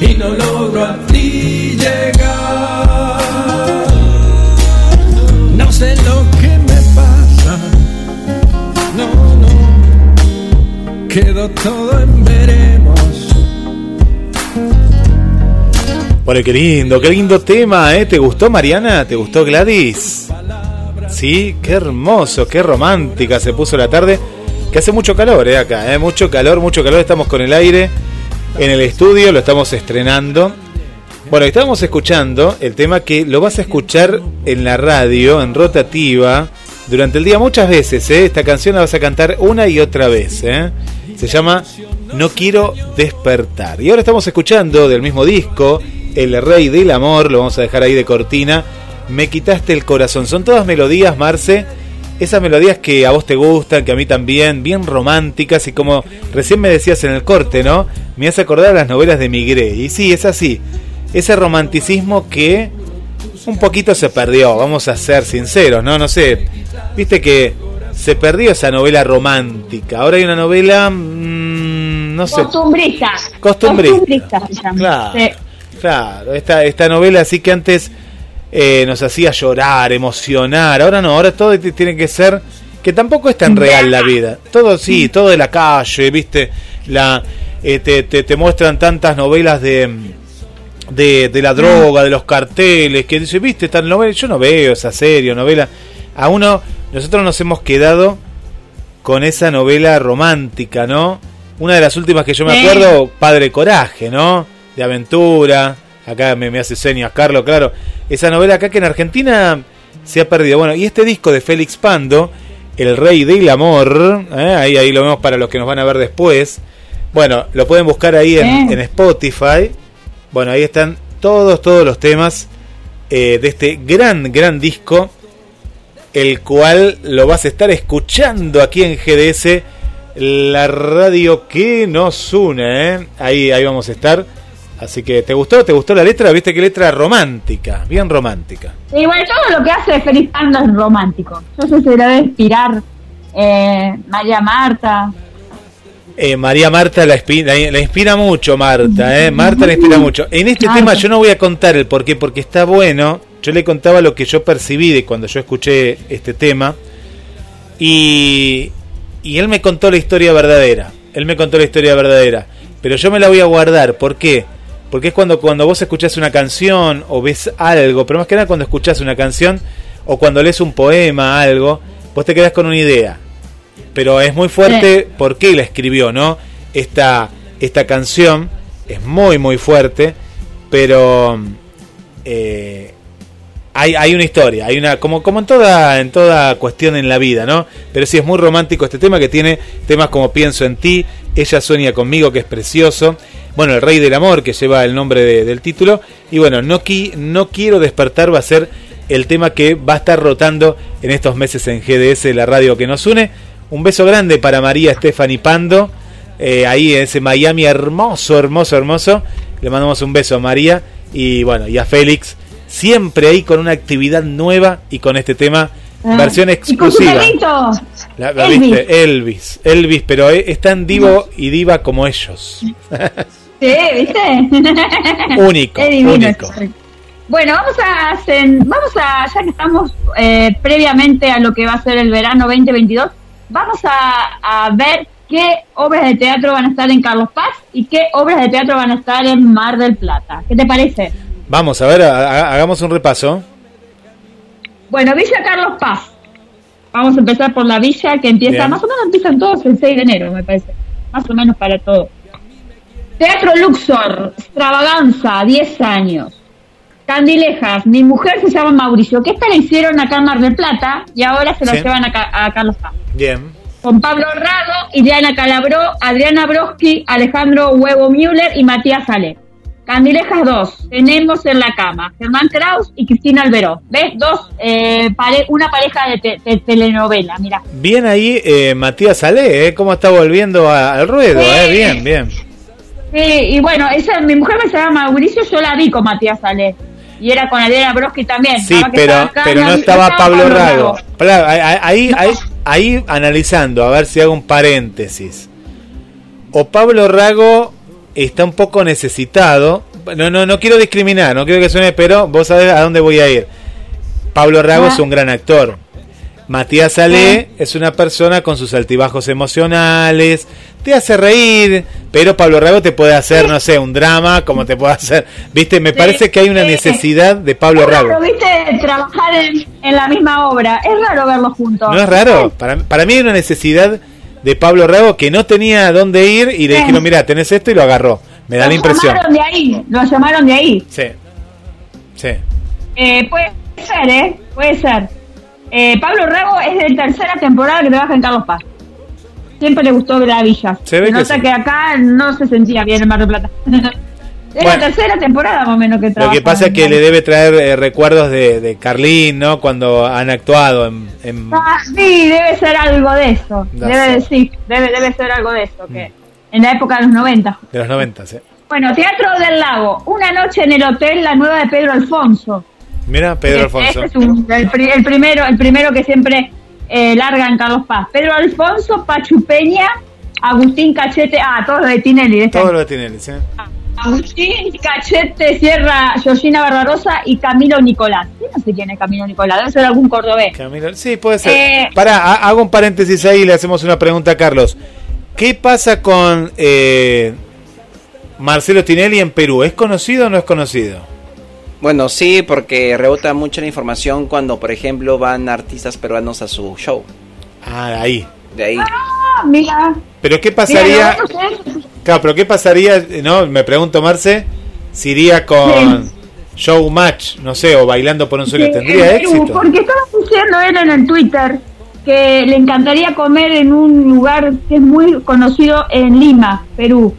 y no logro a ti llegar. No sé lo que me pasa, no, no, quedó todo en veremos. Bueno, qué lindo, qué lindo tema, ¿eh? ¿Te gustó Mariana? ¿Te gustó Gladys? Sí, qué hermoso, qué romántica se puso la tarde. Que hace mucho calor, ¿eh? Acá, ¿eh? Mucho calor, mucho calor. Estamos con el aire en el estudio, lo estamos estrenando. Bueno, estábamos escuchando el tema que lo vas a escuchar en la radio, en rotativa, durante el día muchas veces, ¿eh? Esta canción la vas a cantar una y otra vez, ¿eh? Se llama No quiero despertar. Y ahora estamos escuchando del mismo disco, El Rey del Amor, lo vamos a dejar ahí de cortina. Me quitaste el corazón. Son todas melodías, Marce. Esas melodías que a vos te gustan, que a mí también, bien románticas y como recién me decías en el corte, ¿no? Me hace acordar las novelas de Migré. Y sí, es así. Ese romanticismo que un poquito se perdió, vamos a ser sinceros, ¿no? No sé. Viste que se perdió esa novela romántica. Ahora hay una novela, mm, no sé. Costumbrista. Costumbrista. Claro, claro. Esta, esta novela así que antes eh, nos hacía llorar, emocionar. Ahora no, ahora todo tiene que ser que tampoco es tan real la vida. Todo sí, todo de la calle, viste. La, eh, te, te, muestran tantas novelas de, de, de la droga, de los carteles, que dice, viste, esta novela, yo no veo esa serie, novela. A uno nosotros nos hemos quedado con esa novela romántica, ¿no? Una de las últimas que yo me acuerdo, Padre Coraje, ¿no? De aventura. Acá me, hace señas, Carlos, claro. Esa novela acá que en Argentina se ha perdido. Bueno, y este disco de Félix Pando, El Rey del Amor, ¿eh? ahí, ahí lo vemos para los que nos van a ver después. Bueno, lo pueden buscar ahí en, Spotify. Bueno, ahí están todos, todos los temas eh, de este gran, gran disco el cual lo vas a estar escuchando aquí en GDS, la radio que nos une. ¿eh? Ahí, ahí vamos a estar. Así que, ¿te gustó? ¿Te gustó la letra? ¿Viste qué letra romántica? Bien romántica. Igual todo lo que hace Feliz Pando es romántico. No sé se debe inspirar eh, María Marta. Eh, María Marta la, la, inspira mucho, Marta. ¿eh? Marta la inspira mucho. En este tema yo no voy a contar el por qué, porque está bueno yo le contaba lo que yo percibí de cuando yo escuché este tema y, y él me contó la historia verdadera. Él me contó la historia verdadera. Pero yo me la voy a guardar. ¿Por qué? Porque es cuando, cuando vos escuchás una canción o ves algo, pero más que nada cuando escuchás una canción o cuando lees un poema, algo, vos te quedás con una idea. Pero es muy fuerte por qué la escribió, ¿no? Esta, esta canción es muy, muy fuerte, pero eh, hay, hay una historia, hay una como como en toda en toda cuestión en la vida, ¿no? Pero sí es muy romántico este tema que tiene temas como Pienso en ti, Ella sueña conmigo que es precioso, bueno, El Rey del Amor que lleva el nombre del título y bueno, no no quiero despertar va a ser el tema que va a estar rotando en estos meses en GDS, la radio que nos une. Un beso grande para María Stephanie Pando, eh, ahí en ese Miami hermoso, hermoso, hermoso. Le mandamos un beso a María y bueno, y a Félix siempre ahí con una actividad nueva y con este tema ah. versión exclusiva. La, Elvis. Elvis, Elvis, pero es tan divo y diva como ellos. (laughs) Sí, ¿viste? (laughs) único, único. Bueno, vamos a hacer, vamos a, ya que estamos eh, previamente a lo que va a ser el verano 2022, vamos a, a ver qué obras de teatro van a estar en Carlos Paz y qué obras de teatro van a estar en Mar del Plata. ¿Qué te parece? Vamos, a ver, hagamos un repaso. Bueno, Villa Carlos Paz. Vamos a empezar por la villa que empieza, más o menos empiezan todos el 6 de enero, me parece. Más o menos para todo. Teatro Luxor, extravaganza, 10 años. Candilejas, mi mujer se llama Mauricio, que esta la hicieron acá en Mar del Plata y ahora se la llevan a, Carlos Paz. Bien. Con Pablo Rado, Diana Calabró, Adriana Broski, Alejandro Huevo Müller y Matías Ale. Candilejas 2, tenemos en la cama Germán Kraus y Cristina Alberó. ¿Ves? Dos, eh, una pareja de, telenovela, mira. Bien ahí eh, Matías Ale, ¿eh? ¿Cómo está volviendo al ruedo? Eh? Bien, bien. Sí, y bueno, esa, mi mujer me llama Mauricio, yo la vi con Matías Ale. Y era con Adriana Broski también. Sí, pero, pero no, estaba, Pablo, Rago. ahí, ahí, ahí analizando, a ver si hago un paréntesis. O Pablo Rago está un poco necesitado. No, no, no quiero discriminar, no quiero que suene, pero vos sabés a dónde voy a ir. Pablo Rago es un gran actor. Matías Ale es una persona con sus altibajos emocionales, te hace reír, pero Pablo Rago te puede hacer, no sé, un drama, como te puede hacer. Viste, me parece que hay una necesidad de Pablo Rago. viste, trabajar en, la misma obra. Es raro verlos juntos. No es raro. Para, para mí hay una necesidad de Pablo Rago que no tenía dónde ir y le dijeron, mira, tenés esto y lo agarró. Me da la impresión. Lo llamaron de ahí, lo llamaron de ahí. Sí. Sí. Eh, puede ser, ¿eh? Puede ser. Eh, Pablo Rago es de tercera temporada que trabaja en Carlos Paz. Siempre le gustó ver la villa. Se ve que, nota que acá no se sentía bien en Mar del Plata. (laughs) Es Bueno. la tercera temporada más o menos que Lo trabaja. que pasa es que le debe traer eh, recuerdos de, de Carlín, ¿no? Cuando han actuado en... en- Ah, sí, debe ser algo de eso. No debe, sí, debe, debe ser algo de eso. Que en la época de los 90. de los 90, ¿sí? Bueno, Teatro del Lago. Una noche en el hotel, la nueva de Pedro Alfonso. Mira, Pedro Este Alfonso. es un- el, el primero, el primero que siempre eh, largan Carlos Paz. Pedro Alfonso, Pachu Peña, Agustín Cachete, ah, todos de Tinelli. de este Todo año. lo de Tinelli, ¿sí? Agustín Cachete, Sierra, Georgina Barbarosa y Camilo Nicolás. Yo no sé quién es Camilo Nicolás, debe ser algún cordobés. Camilo- Sí, puede ser. Eh, Pará, ha- hago un paréntesis ahí y le hacemos una pregunta a Carlos. ¿Qué pasa con eh, Marcelo Tinelli en Perú? ¿Es conocido o no es conocido? Bueno, sí, porque rebota mucho la información cuando, por ejemplo, van artistas peruanos a su show. Ah, ahí. De ahí. Ah, mira. Pero ¿qué pasaría? no. Claro, pero ¿qué pasaría? No, me pregunto, Marce, si iría con show match, no sé, o bailando por un sueño. Sí, ¿Tendría en Perú, éxito? Porque estaba diciendo él en el Twitter que le encantaría comer en un lugar que es muy conocido en Lima, Perú.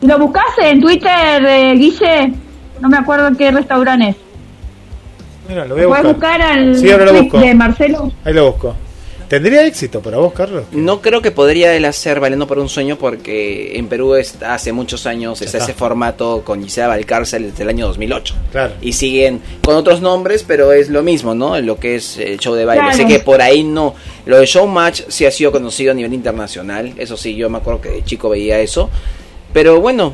Si lo buscaste en Twitter, eh, Guille, no me acuerdo qué restaurante es. Mira, lo voy a buscar. buscar al Sí, ahora lo busco. de Marcelo. Ahí lo busco. ¿Tendría éxito para vos, Carlos? No creo que podría él hacer Bailando por un Sueño porque en Perú está, hace muchos años está está. ese formato con Gisela Valcárcel desde el año 2008. Claro. Y siguen con otros nombres, pero es lo mismo, ¿no? Lo que es el show de baile. Claro. Así que por ahí no. Lo de Showmatch sí ha sido conocido a nivel internacional. Eso sí, yo me acuerdo que de chico veía eso. Pero bueno,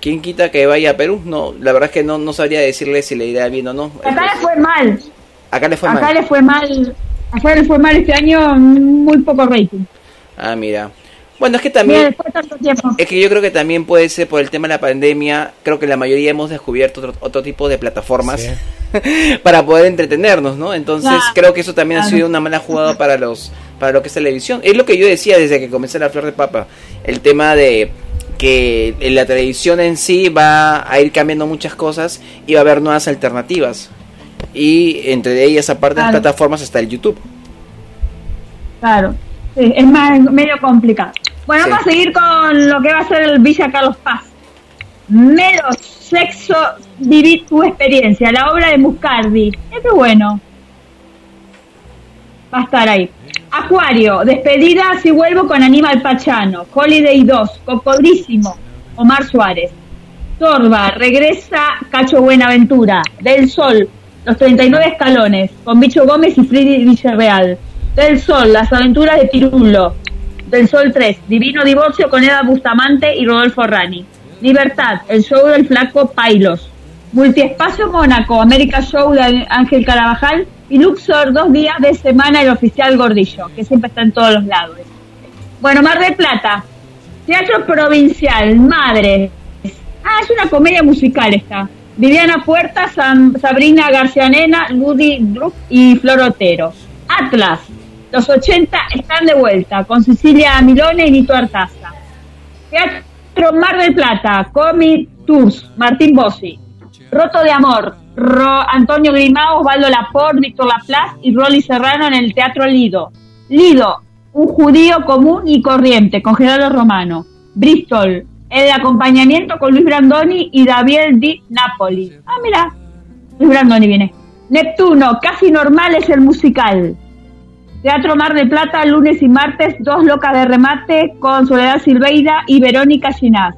¿quién quita que vaya a Perú? No, la verdad es que no, no sabría decirle si le irá bien o no. Acá le fue mal. Acá le fue Acá mal. le fue mal. Acá le fue mal este año, muy poco rating. Ah, mira. Bueno, es que Mira, también... después de tanto tiempo. Es que yo creo que también puede ser por el tema de la pandemia. Creo que la mayoría hemos descubierto otro, otro tipo de plataformas Sí. (laughs) para poder entretenernos, ¿no? Entonces Claro. creo que eso también ha sido una mala jugada para los para lo que es televisión. Es lo que yo decía desde que comencé la flor de papa. El tema de que la televisión en sí va a ir cambiando muchas cosas y va a haber nuevas alternativas. Y entre ellas, aparte de las plataformas, está el YouTube. Claro, sí, es más, medio complicado. Bueno, Sí. vamos a seguir con lo que va a ser el Villa Carlos Paz. Menos sexo, vivir tu experiencia, la obra de Muscardi. Esto es bueno. Va a estar ahí. Acuario, despedida si vuelvo con Aníbal Pachano. Holiday 2, Cocodrísimo, Omar Suárez. Torba, regresa Cacho Buenaventura. Del Sol, los 39 escalones, con Bicho Gómez y Freddy Villarreal. Del Sol, las aventuras de Pirulo. Del Sol 3, Divino Divorcio con Eda Bustamante y Rodolfo Rani. Libertad, el show del flaco Pailos. Multiespacio Mónaco, América Show de Ángel Carabajal y Luxor, dos días de semana el oficial Gordillo, que siempre está en todos los lados. Bueno, Mar del Plata, Teatro Provincial, Madre. Ah, es una comedia musical esta. Viviana Puerta, Sam- Sabrina Garcianena, Ludi Druck y Flor Otero. Atlas, los 80 están de vuelta, con Cecilia Milone y Nito Artaza. Teatro Mar del Plata, Comi Tours, Martín Bossi. Roto de Amor, Antonio Grimao, Osvaldo Laporte, Víctor Laplace y Rolly Serrano en el Teatro Lido. Lido, un judío común y corriente, con Gerardo Romano. Bristol, el acompañamiento con Luis Brandoni y David Di Napoli. Ah, mira, Luis Brandoni viene. Neptuno, casi normal es el musical. Teatro Mar del Plata, lunes y martes, dos locas de remate con Soledad Silveira y Verónica Ginás.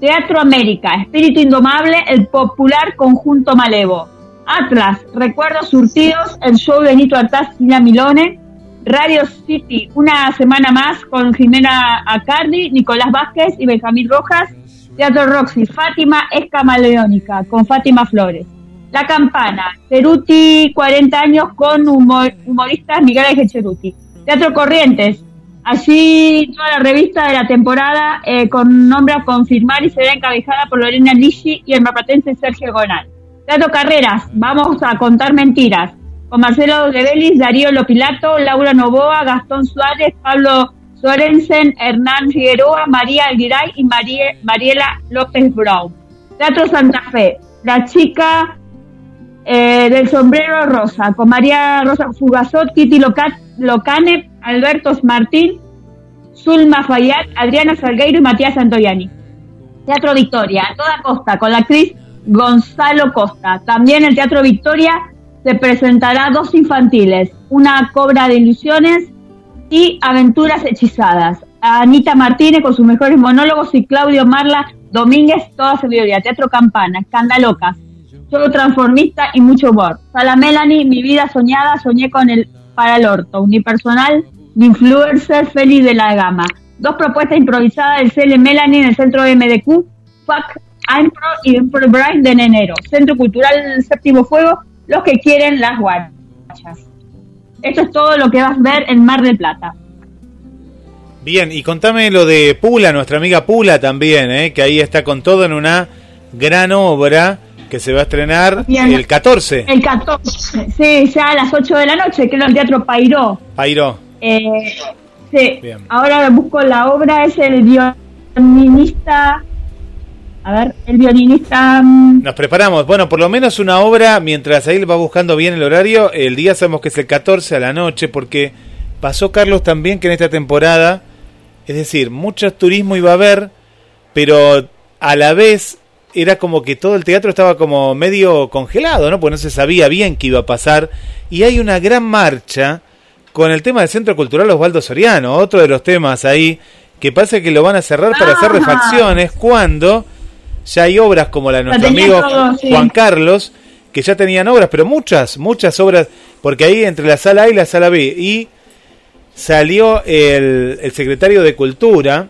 Teatro América, Espíritu Indomable, el popular conjunto Malevo. Atlas, Recuerdos Surtidos, el show de Nito Artaz y Milone. Radio City, una semana más con Jimena Acardi, Nicolás Vázquez y Benjamín Rojas. Teatro Roxy, Fátima es camaleónica, con Fátima Flores. La Campana, Ceruti, 40 años con humor- humoristas Miguel Ángel Ceruti. Teatro Corrientes, allí toda la revista de la temporada eh, con nombre a confirmar y será encabezada por Lorena Lishi y el mapatense Sergio Gonal. Teatro Carreras, vamos a contar mentiras, con Marcelo de Belis, Darío Lopilato, Laura Novoa, Gastón Suárez, Pablo Sorensen, Hernán Figueroa, María Alguiray y Marie- Mariela López Brown. Teatro Santa Fe, La chica eh, del sombrero rosa, con María Rosa Fugazot, Kitty Loca- Locane, Alberto Martín, Zulma Fayad, Adriana Salgueiro y Matías Antoiani. Teatro Victoria, a toda costa, con la actriz Gonzalo Costa. También el Teatro Victoria se presentará dos infantiles, una cobra de ilusiones y aventuras hechizadas. Anita Martínez con sus mejores monólogos y Claudio Marla Domínguez, toda su. Teatro Campana, Escandalocas, Show Transformista y mucho humor. Sala Melanie, mi vida soñada, soñé con el para el orto, unipersonal, influencer feliz de la gama. Dos propuestas improvisadas del CL Melanie en el centro MDQ, Fuck Impro y Impro Bright de enero. Centro Cultural Séptimo Fuego, los que quieren las guachas. Esto es todo lo que vas a ver en Mar del Plata. Bien, y contame lo de Pula, nuestra amiga Pula también, ¿eh? que ahí está con todo en una gran obra que se va a estrenar el 14. El 14, sí, ya a las 8 de la noche, que es el Teatro Pairó. Pairó. Eh, sí, ahora busco la obra, es el violinista a ver, el violinista. Mm, Nos preparamos. Bueno, por lo menos una obra, mientras ahí va buscando bien el horario. El día sabemos que es el 14 a la noche, porque pasó Carlos también que en esta temporada, es decir, mucho turismo iba a haber, pero a la vez era como que todo el teatro estaba como medio congelado, ¿no? Porque no se sabía bien qué iba a pasar. Y hay una gran marcha con el tema del Centro Cultural Osvaldo Soriano, otro de los temas ahí, que parece que lo van a cerrar para hacer refacciones cuando ya hay obras como la de nuestro amigo Juan Carlos, que ya tenían obras, pero muchas, muchas obras, porque ahí entre la sala A y la sala B, y salió el, secretario de Cultura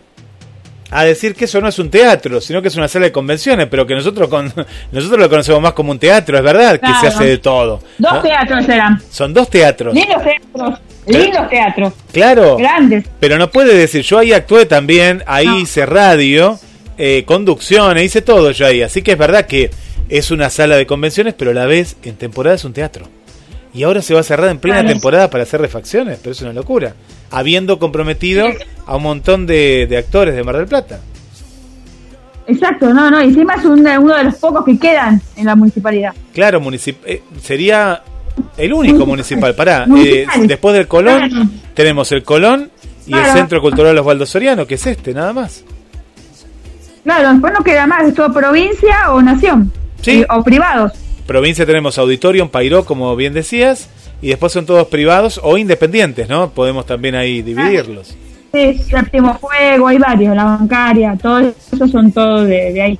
a decir que eso no es un teatro, sino que es una sala de convenciones, pero que nosotros con, (laughs) nosotros lo conocemos más como un teatro, es verdad, que se hace de todo. Dos teatros eran. Son dos teatros. Lindos teatros. Lindos teatros. Claro. Grandes. Pero no puede decir, yo ahí actué también, ahí hice radio, eh, conducciones, hice todo yo ahí. Así que es verdad que es una sala de convenciones, pero a la vez en temporada es un teatro. Y ahora se va a cerrar en plena temporada para hacer refacciones, pero es una locura. Habiendo comprometido a un montón de, actores de Mar del Plata. Exacto, no, no, encima es uno de los pocos que quedan en la municipalidad. Claro, eh, sería el único municipal. Pará, eh, después del Colón, tenemos el Colón y el Centro Cultural Osvaldo Soriano, que es este, nada más. Claro, después no queda más, es todo provincia o nación. Sí. o privados. Provincia tenemos Auditorium, Pairó, como bien decías, y después son todos privados o independientes, ¿no? Podemos también ahí dividirlos. Sí, Séptimo Fuego, hay varios, la bancaria, todos esos son todos de, ahí.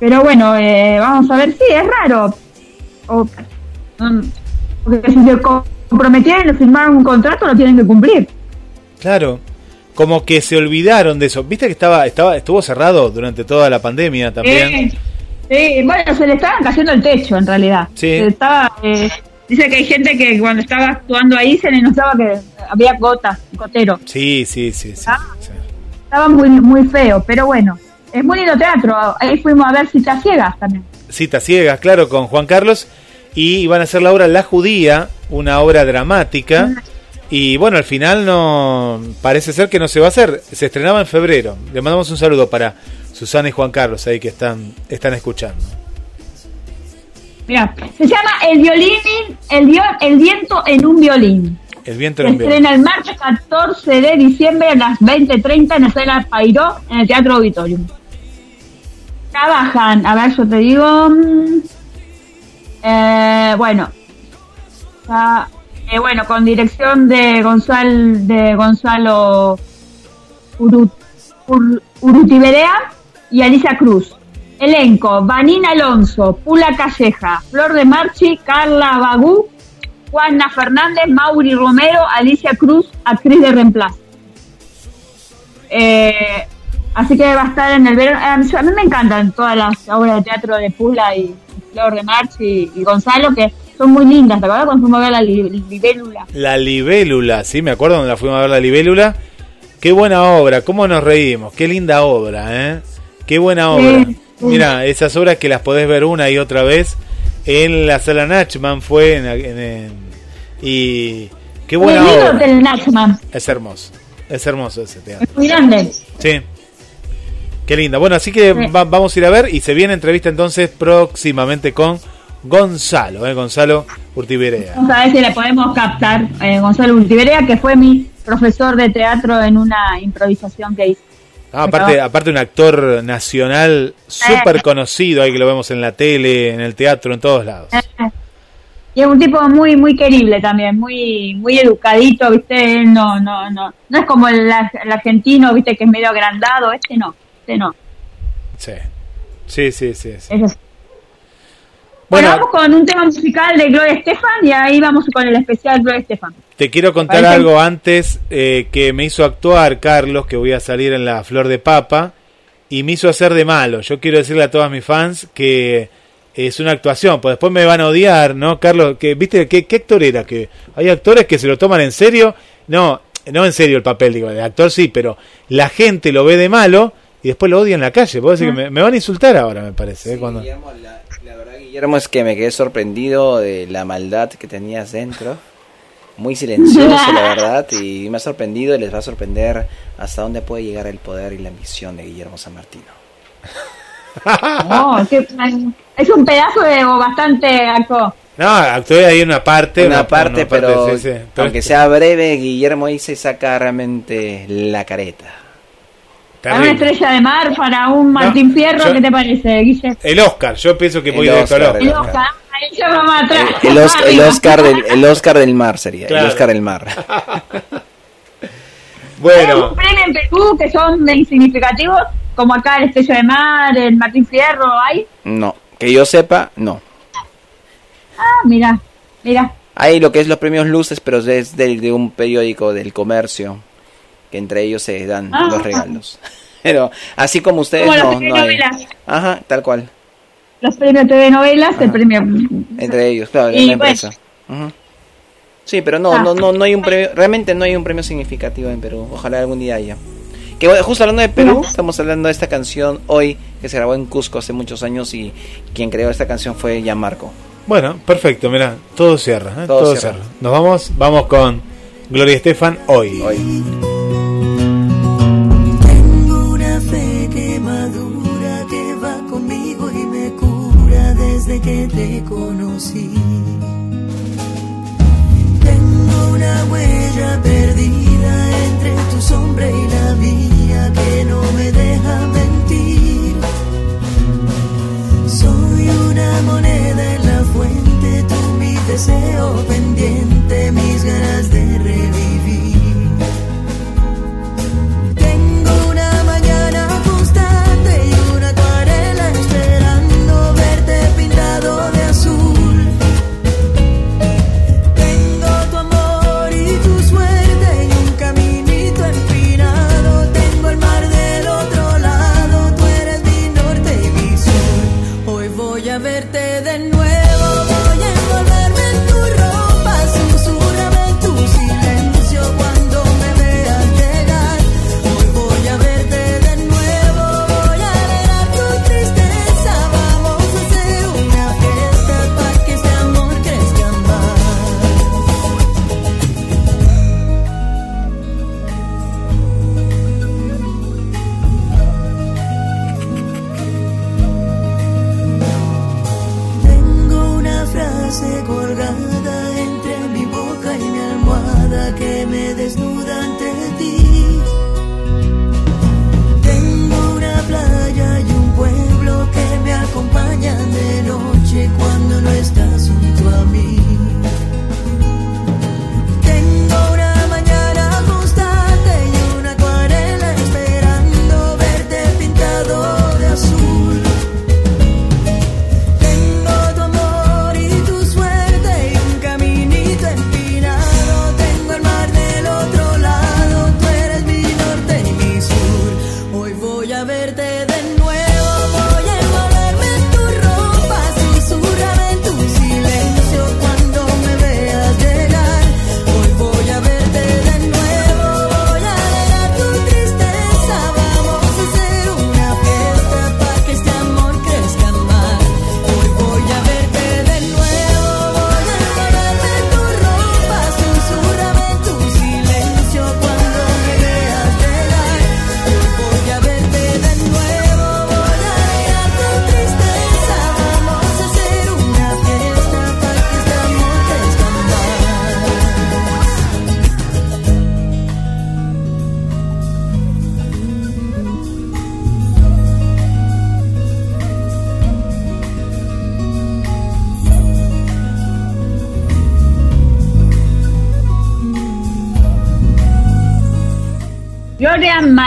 Pero bueno, eh, vamos a ver, sí, es raro. porque si se comprometieron y firmaron un contrato, lo tienen que cumplir. Claro, como que se olvidaron de eso. ¿Viste que estaba, estaba, estuvo cerrado durante toda la pandemia también? Sí, bueno, se le estaban cayendo el techo en realidad. Sí. estaba, eh, dice que hay gente que cuando estaba actuando ahí se le notaba que había gotas, gotero. Sí, sí, sí. sí, Estaba muy, muy feo, pero bueno, es muy lindo teatro. Ahí fuimos a ver Citas Ciegas también. Citas Ciegas, claro, con Juan Carlos. Y iban a hacer la obra La Judía, una obra dramática. Y bueno, al final no parece ser que no se va a hacer. Se estrenaba en febrero. Le mandamos un saludo para Susana y Juan Carlos ahí que están, están escuchando. Mira, se llama El violín, el, el viento en un violín. El viento en un violín. estrena el martes 14 de diciembre a las 20.30 en la sala Pairó en el Teatro Auditorium. Trabajan, a ver, yo te digo. Mm, eh, bueno, eh, bueno, con dirección de, Gonzal, de Gonzalo Urut, Urutiberea y Alicia Cruz. Elenco, Vanina Alonso, Pula Calleja, Flor de Marchi, Carla Bagú, Juana Fernández, Mauri Romero, Alicia Cruz, actriz de reemplazo. Eh, así que va a estar en el verano. Eh, a mí me encantan todas las obras de teatro de Pula y Flor de Marchi y Gonzalo, que son muy lindas, ¿te acuerdas cuando fuimos a ver la libélula? La libélula, sí, me acuerdo cuando la fuimos a ver la libélula. Qué buena obra, cómo nos reímos, qué linda obra, ¿eh? Qué buena obra. Mira, esas obras que las podés ver una y otra vez. En la sala Nachman fue en, y qué buena obra. Del Nachman. Es hermoso, es hermoso ese teatro. muy grande. Sí. Qué linda. Bueno, así que vamos a ir a ver y se viene entrevista entonces próximamente con Gonzalo, eh, Gonzalo Urtiberea. Vamos a ver si le podemos captar eh, Gonzalo Urtiberea, que fue mi profesor de teatro en una improvisación que hice. Ah, aparte, aparte un actor nacional súper conocido, ahí que lo vemos en la tele, en el teatro, en todos lados. Y es un tipo muy muy querible también, muy muy educadito, ¿viste? No no no no es como el, el argentino, ¿viste? que es medio agrandado, este no, este no. Sí. Sí, sí, sí. sí. Bueno, vamos con un tema musical de Gloria Estefan y ahí vamos con el especial Gloria Estefan. Te quiero contar Parece- algo antes eh, que me hizo actuar Carlos, que voy a salir en la Flor de Papa, y me hizo hacer de malo. Yo quiero decirle a todos mis fans que es una actuación, pues después me van a odiar, ¿no, Carlos? Que, ¿Viste qué, qué actor era? Que hay actores que se lo toman en serio. No, no en serio el papel, digo, de actor sí, pero la gente lo ve de malo y después lo odia en la calle. Puedo decir que me, me van a insultar ahora, me parece. ¿eh? Sí, Cuando... Guillermo, la, Guillermo, es que me quedé sorprendido de la maldad que tenías dentro. Muy silencioso, la (laughs) verdad, y me ha sorprendido y les va a sorprender hasta dónde puede llegar el poder y la ambición de Guillermo San Martino. Oh, qué- es un pedazo de o bastante acto. No, actué ahí en una parte. Una parte, una parte, pero sí, sí. Pero aunque sea breve, Guillermo ahí se saca realmente la careta. Para una estrella de mar, para un Martín Fierro, yo- ¿qué te parece, Guille? El Oscar, yo pienso que voy directo al Oscar, Oscar. El Oscar. El, el Os- el Oscar del, el Oscar del mar sería, Claro. el Oscar del mar. (laughs) Hay Bueno, un premio en Perú que son de insignificativos, como acá el Estrella de Mar, el Martín Fierro, hay. No, que yo sepa, no. Ah, mira, mira. Hay lo que es los premios Luces, pero es de, de un periódico del comercio, que entre ellos se dan Ah. los regalos. (laughs) Pero así como ustedes Como las no, no hay. Ajá, tal cual. Los premios TV novelas, el premio. Entre ellos, claro, en Y la pues- empresa. Sí, pero no, Ah. no, no, no hay un premio, realmente no hay un premio significativo en Perú. Ojalá algún día haya. Que justo hablando de Perú, No. estamos hablando de esta canción hoy que se grabó en Cusco hace muchos años y quien creó esta canción fue Gianmarco. bueno, perfecto, mira, todo cierra, ¿eh? Todo todo, cierra. cierra. Nos vamos, vamos con Gloria Estefan hoy. Hoy. Te conocí. Tengo una huella perdida entre tu sombra y la mía que no me deja mentir. Soy una moneda en la fuente, tú mi deseo pendiente, mis ganas de revivir.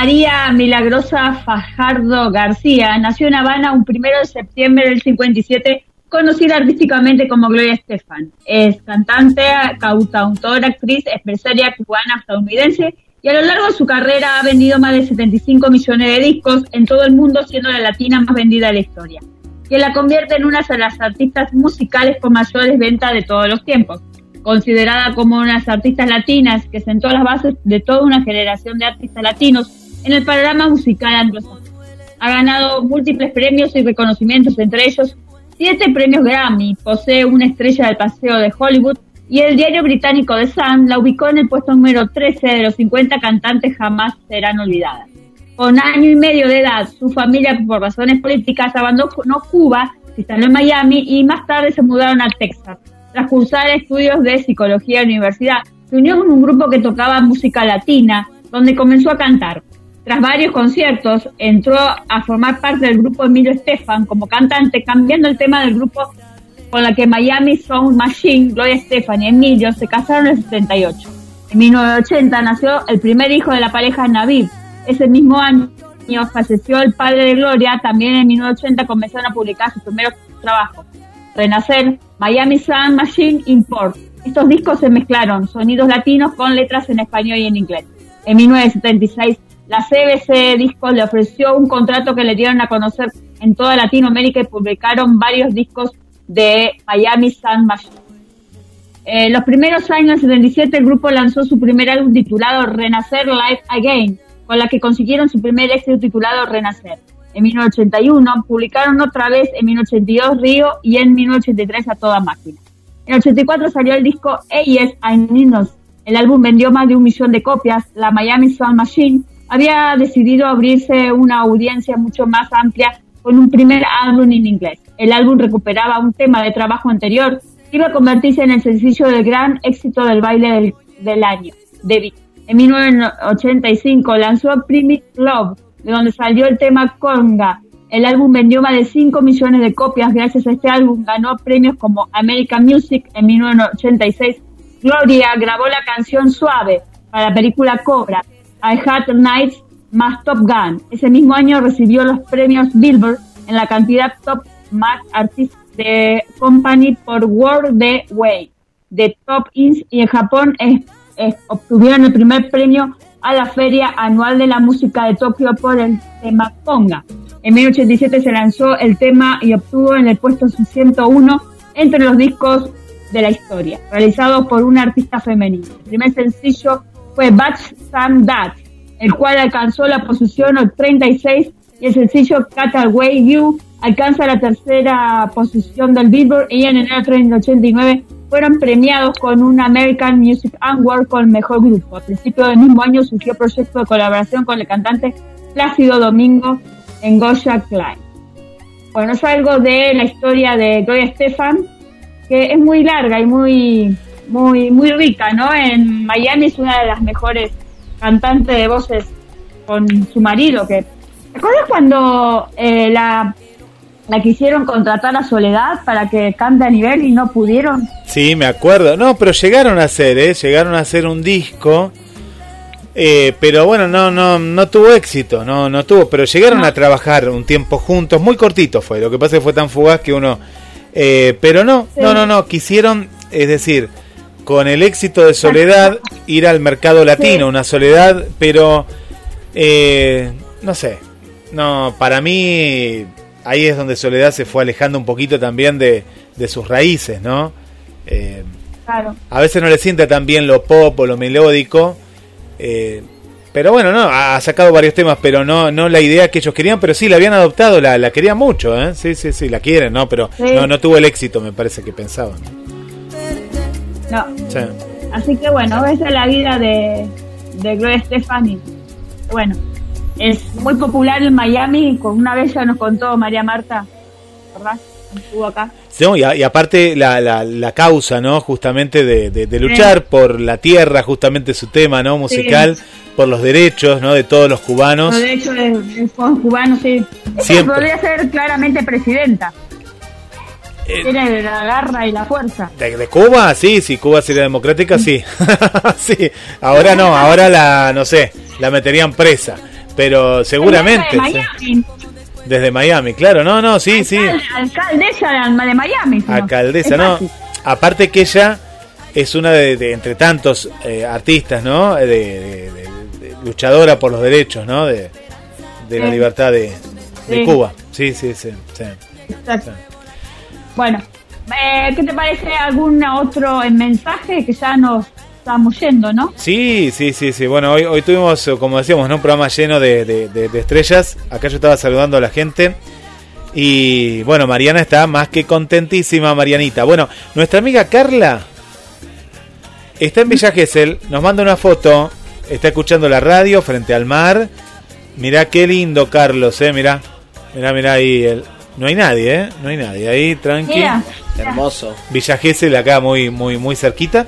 María Milagrosa Fajardo García nació en Habana un primero de septiembre del 57, conocida artísticamente como Gloria Estefan. Es cantante, cantautora, actriz, empresaria cubana estadounidense y a lo largo de su carrera ha vendido más de 75 millones de discos en todo el mundo, siendo la latina más vendida de la historia, que la convierte en una de las artistas musicales con mayores ventas de todos los tiempos considerada como una de las artistas latinas que sentó las bases de toda una generación de artistas latinos en el panorama musical anglosajón. Ha ganado múltiples premios y reconocimientos, entre ellos siete premios Grammy, posee una estrella del paseo de Hollywood y el diario británico The Sun la ubicó en el puesto número 13 de los 50 cantantes jamás serán olvidadas. Con año y medio de edad, su familia, por razones políticas, abandonó Cuba, se instaló en Miami y más tarde se mudaron a Texas tras cursar estudios de psicología en la universidad, se unió con un grupo que tocaba música latina, donde comenzó a cantar. Tras varios conciertos, entró a formar parte del grupo Emilio Estefan como cantante, cambiando el tema del grupo con la que Miami Sound Machine, Gloria Estefan y Emilio se casaron en el 78. En 1980 nació el primer hijo de la pareja Navid. Ese mismo año falleció el padre de Gloria, también en 1980 comenzaron a publicar sus primeros trabajos. Renacer, Miami Sound Machine Import. Estos discos se mezclaron sonidos latinos con letras en español y en inglés. En 1976, la CBC Discos le ofreció un contrato que le dieron a conocer en toda Latinoamérica y publicaron varios discos de Miami Sound Machine. En los primeros años, del 77, el grupo lanzó su primer álbum titulado Renacer Live Again, con la que consiguieron su primer éxito titulado Renacer en 1981, publicaron otra vez en 1982 Río y en 1983 A Toda Máquina. En 1984 salió el disco Eyes and Ninos. El álbum vendió más de un millón de copias. La Miami Sound Machine había decidido abrirse una audiencia mucho más amplia con un primer álbum en inglés. El álbum recuperaba un tema de trabajo anterior que iba a convertirse en el sencillo del gran éxito del baile del, año, David. En 1985 lanzó Primitive Love, de donde salió el tema Conga. El álbum vendió más de 5 millones de copias. Gracias a este álbum ganó premios como American Music en 1986. Gloria grabó la canción Suave para la película Cobra. I Had Nights más Top Gun. Ese mismo año recibió los premios Billboard en la cantidad Top Mac Artist de Company por World the Way de Top Ins y en Japón obtuvieron el primer premio a la Feria Anual de la Música de Tokio por el tema Conga. En 1987 se lanzó el tema y obtuvo en el puesto 101 entre los discos de la historia, realizado por una artista femenina. El primer sencillo fue Batch Sam That, el cual alcanzó la posición 36 y el sencillo Cat Away You alcanza la tercera posición del Billboard y en enero de 1989 fueron premiados con un American Music Award con mejor grupo. A principios del mismo año surgió proyecto de colaboración con el cantante Plácido Domingo en Goya Klein. Bueno, es algo de la historia de Gloria Estefan, que es muy larga y muy, muy, muy rica, ¿no? En Miami es una de las mejores cantantes de voces con su marido, que ¿Te acuerdas cuando eh, la la quisieron contratar a Soledad para que cante a nivel y no pudieron. Sí, me acuerdo. No, pero llegaron a hacer, ¿eh? Llegaron a hacer un disco. Eh, pero bueno, no, no, no tuvo éxito, no, no tuvo, pero llegaron a trabajar un tiempo juntos, muy cortito fue, lo que pasa es que fue tan fugaz que uno, eh, pero no, no, no, no, quisieron, es decir, con el éxito de Soledad, ir al mercado latino, una Soledad, pero, eh, no sé, no, para mí ahí es donde Soledad se fue alejando un poquito también de, sus raíces, ¿no? Eh, claro. A veces no le siente tan bien lo pop o lo melódico. Eh, pero bueno, no, ha sacado varios temas, pero no no la idea que ellos querían, pero sí la habían adoptado, la, la querían mucho, ¿eh? Sí, sí, sí, la quieren, ¿no? Pero no, no tuvo el éxito, me parece que pensaban. No. Así que bueno, esa es la vida de, de Gloria Stefani. Bueno, es muy popular en Miami, con una vez ya nos contó María Marta, ¿verdad? Estuvo acá. y, aparte la, la, causa, ¿no? Justamente de, luchar por la tierra, justamente su tema, ¿no? Musical, por los derechos, ¿no? De todos los cubanos. Los derechos de, los cubanos, sí. podría ser claramente presidenta. Eh, Tiene la garra y la fuerza. De, Cuba? Sí, sí, Cuba sería democrática, sí. (laughs) sí. Ahora no, ahora la, no sé la meterían presa. Pero seguramente. De Miami. Desde Miami, claro, no, no, sí, sí. Alcaldesa de Miami. Alcaldesa, no. Aparte que ella es una de, entre tantos eh, artistas, ¿no? De, luchadora por los derechos, ¿no? De, la libertad de, Cuba. Sí, sí, sí. Bueno, eh, ¿qué te parece algún otro mensaje que ya nos estamos yendo, ¿no? Sí, sí, sí, sí. Bueno, hoy, hoy tuvimos, como decíamos, un programa lleno de, estrellas. Acá yo estaba saludando a la gente. Y bueno, Mariana está más que contentísima, Marianita. Bueno, nuestra amiga Carla está en Villa Gesell, nos manda una foto, está escuchando la radio frente al mar. Mirá qué lindo, Carlos, eh, mirá. Mirá, mirá ahí. El... No hay nadie, eh. No hay nadie. Ahí, tranqui. Hermoso. Villa Gesell acá muy, muy, muy cerquita.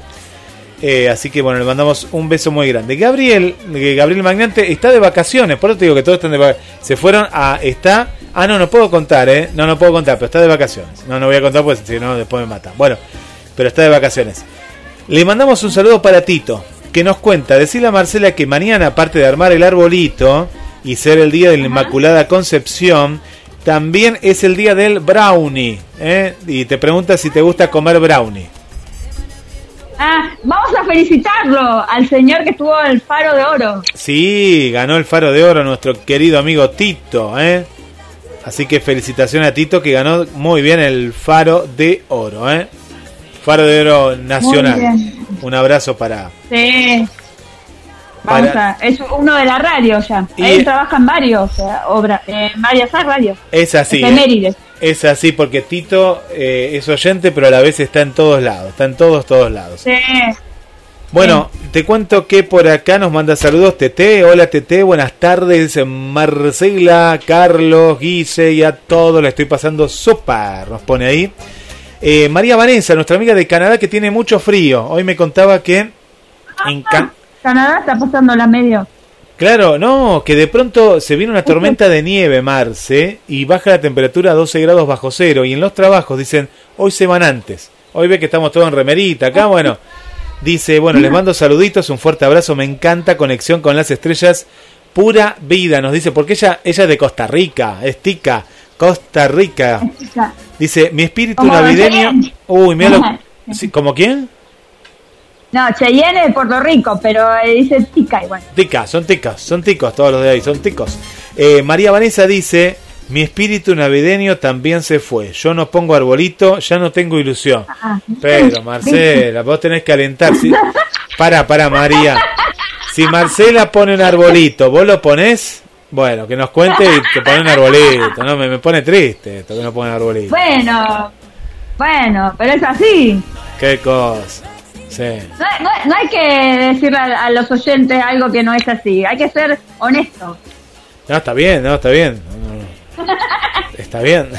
Eh, así que bueno, le mandamos un beso muy grande. Gabriel, eh, Gabriel Magnante está de vacaciones, por eso te digo que todos están de vacaciones. Se fueron a. Está. Ah, no, no puedo contar, ¿eh? No, no puedo contar, pero está de vacaciones. No, no voy a contar pues si no, después me matan. Bueno, pero está de vacaciones. Le mandamos un saludo para Tito, que nos cuenta, decirle a Marcela que mañana, aparte de armar el arbolito y ser el día de la Inmaculada Concepción, también es el día del brownie. ¿eh? Y te pregunta si te gusta comer brownie. Ah, vamos a felicitarlo al señor que estuvo el Faro de Oro. Sí, ganó el Faro de Oro nuestro querido amigo Tito, ¿eh? Así que felicitaciones a Tito que ganó muy bien el Faro de Oro, ¿eh? Faro de Oro Nacional. Un abrazo para. Sí. Vamos a, es uno de la radio ya. Él trabaja en varios, obras, en varias radios. Es así. ¿eh? Es así porque Tito eh, es oyente, pero a la vez está en todos lados, está en todos, todos lados. Sí. Bueno, te cuento que por acá nos manda saludos Tete. Hola Tete, buenas tardes. Marcela, Carlos, Guise y a todos le estoy pasando súper. Nos pone ahí. Eh, María Vanessa, nuestra amiga de Canadá que tiene mucho frío. Hoy me contaba que en Canadá está pasando la medio. Claro, no, que de pronto se viene una tormenta de nieve, Marce, y baja la temperatura a 12 grados bajo cero. Y en los trabajos dicen, hoy se van antes. Hoy ve que estamos todos en remerita. Acá, (laughs) bueno, dice, bueno, les mando saluditos, un fuerte abrazo, me encanta conexión con las estrellas. Pura vida, nos dice, porque ella, ella es de Costa Rica, es tica, Costa Rica. Dice, mi espíritu navideño. Uy, mira lo. (laughs) ¿Como quién? No, Cheyenne es de Puerto Rico, pero eh, dice tica igual. Tica, son ticas, son ticos todos los de ahí, son ticos. Eh, María Vanessa dice, mi espíritu navideño también se fue. Yo no pongo arbolito, ya no tengo ilusión. Ah, pero Marcela, vos tenés que alentar. ¿sí? (laughs) Para, para María. Si Marcela pone un arbolito, vos lo ponés, bueno, que nos cuente y te pone un arbolito. No, me, me pone triste esto que no pone arbolito. Bueno, bueno, pero es así. Qué cosa. No, hay que decirle a, los oyentes algo que no es así, hay que ser honesto. No, está bien, no, está bien. (laughs) está bien.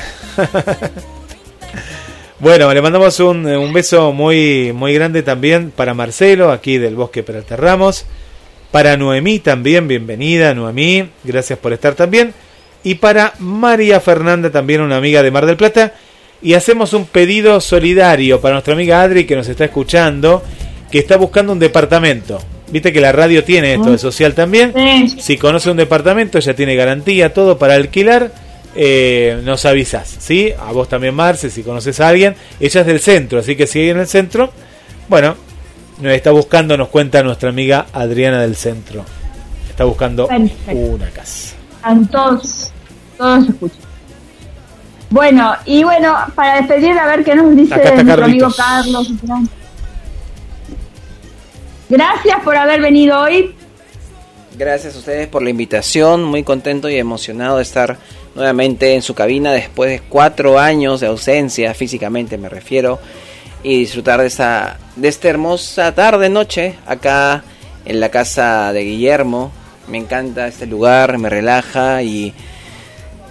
bueno, le mandamos un, un, beso muy, muy grande también para Marcelo, aquí del Bosque Peralta Ramos. Para Noemí también, bienvenida Noemí, gracias por estar también. Y para María Fernanda, también una amiga de Mar del Plata y hacemos un pedido solidario para nuestra amiga Adri que nos está escuchando, que está buscando un departamento. Viste que la radio tiene esto de social también. Si conoce un departamento, ya tiene garantía, todo para alquilar. Eh, nos avisas, ¿sí? A vos también, Marce, si conoces a alguien. Ella es del centro, así que si hay en el centro, bueno, nos está buscando, nos cuenta nuestra amiga Adriana del centro. Está buscando una casa. Todos, todos escuchan. Bueno, y bueno, para despedir, a ver qué nos dice nuestro amigo Carlos. Gracias por haber venido hoy. Gracias a ustedes por la invitación, muy contento y emocionado de estar nuevamente en su cabina después de cuatro años de ausencia, físicamente me refiero, y disfrutar de esta, de esta hermosa tarde, noche, acá en la casa de Guillermo. Me encanta este lugar, me relaja y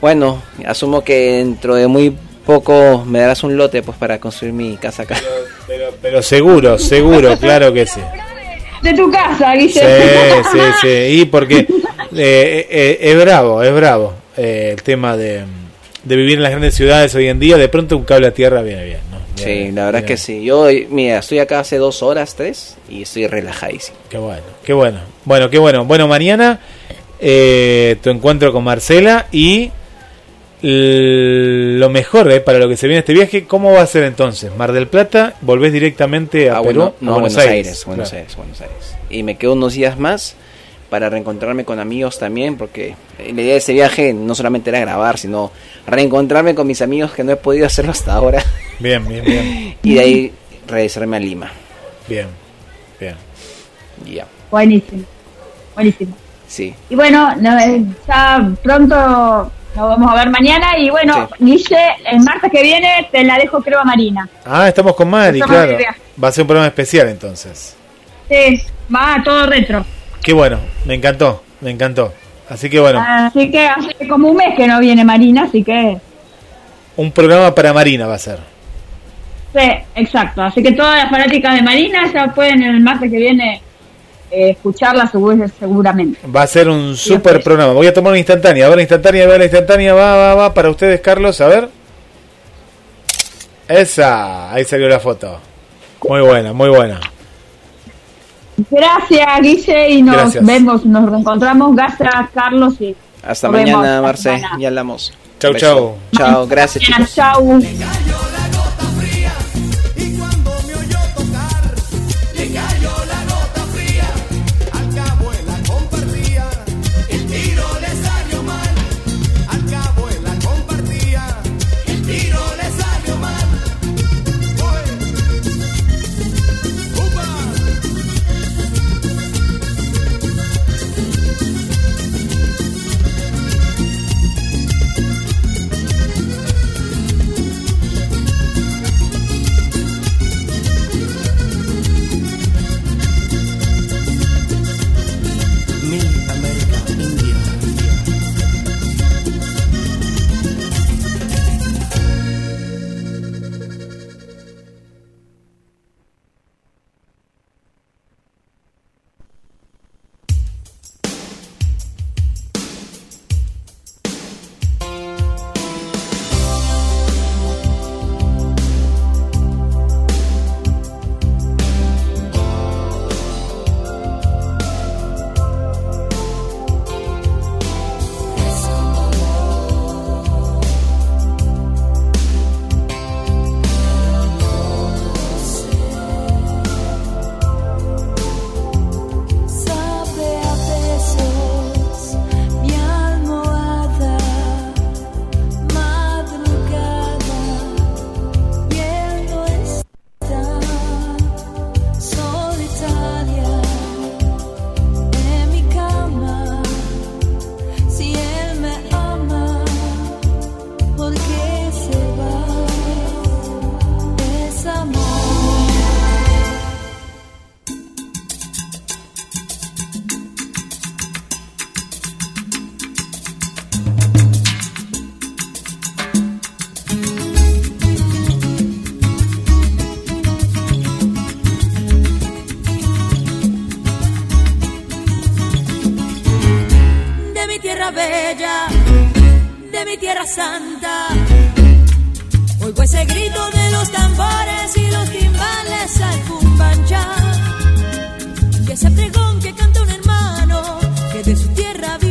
bueno, asumo que dentro de muy poco me darás un lote pues para construir mi casa acá. Pero, seguro, seguro, claro que sí. De tu casa, Guillermo. Sí, sí, sí. Y porque eh, eh, es bravo, es bravo eh, el tema de, de, vivir en las grandes ciudades hoy en día. De pronto un cable a tierra viene bien, ¿no? Sí, la verdad es que sí. Yo, mira, estoy acá hace dos horas, tres, y estoy relajadísimo. Qué bueno, qué bueno. Bueno, qué bueno. Bueno, mañana eh, tu encuentro con Marcela y lo mejor eh, para lo que se viene este viaje. ¿Cómo va a ser entonces? Mar del Plata, volvés directamente a Ah, Perú, bueno, no, a Buenos, Aires, Buenos Claro. Aires, Buenos Aires. Y me quedo unos días más para reencontrarme con amigos también, porque la idea de ese viaje no solamente era grabar, sino reencontrarme con mis amigos que no he podido hacerlo hasta ahora, Bien, bien, bien, (laughs) y de ahí regresarme a Lima. bien, bien. Ya, Buenísimo. Buenísimo. sí. Y bueno, no, eh, ya pronto nos vamos a ver mañana. Y bueno, Guille, el martes que viene te la dejo, creo, a Marina. Ah, estamos con Mari, Estamos claro. Va a ser un programa especial entonces. Sí, va todo retro. Qué bueno, me encantó, me encantó. Así que bueno, Así que hace como un mes que no viene Marina, así que un programa para Marina va a ser. sí, exacto. Así que todas las fanáticas de Marina ya pueden el martes que viene eh, escucharla seguramente. Va a ser un super programa. Voy a tomar una instantánea. A ver, la instantánea, a ver, la instantánea. Va, va, va. Para ustedes, Carlos, a ver. Esa. Ahí salió la foto. Muy buena, muy buena. Gracias, Guille, y nos Gracias. vemos, nos reencontramos. Gracias, Carlos. Y Hasta mañana, Marce, ya hablamos. Chau, chau. Chao, gracias chicos. Mi tierra santa. Oigo ese grito de los tambores y los timbales al cumbancha. Y ese pregón que canta un hermano que de su tierra vive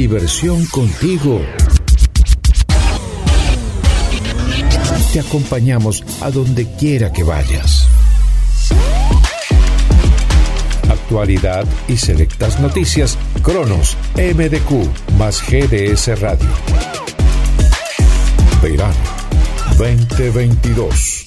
diversión contigo. Te acompañamos a donde quiera que vayas. Actualidad y selectas noticias. Cronos, MDQ, más GDS Radio. Verano 2022.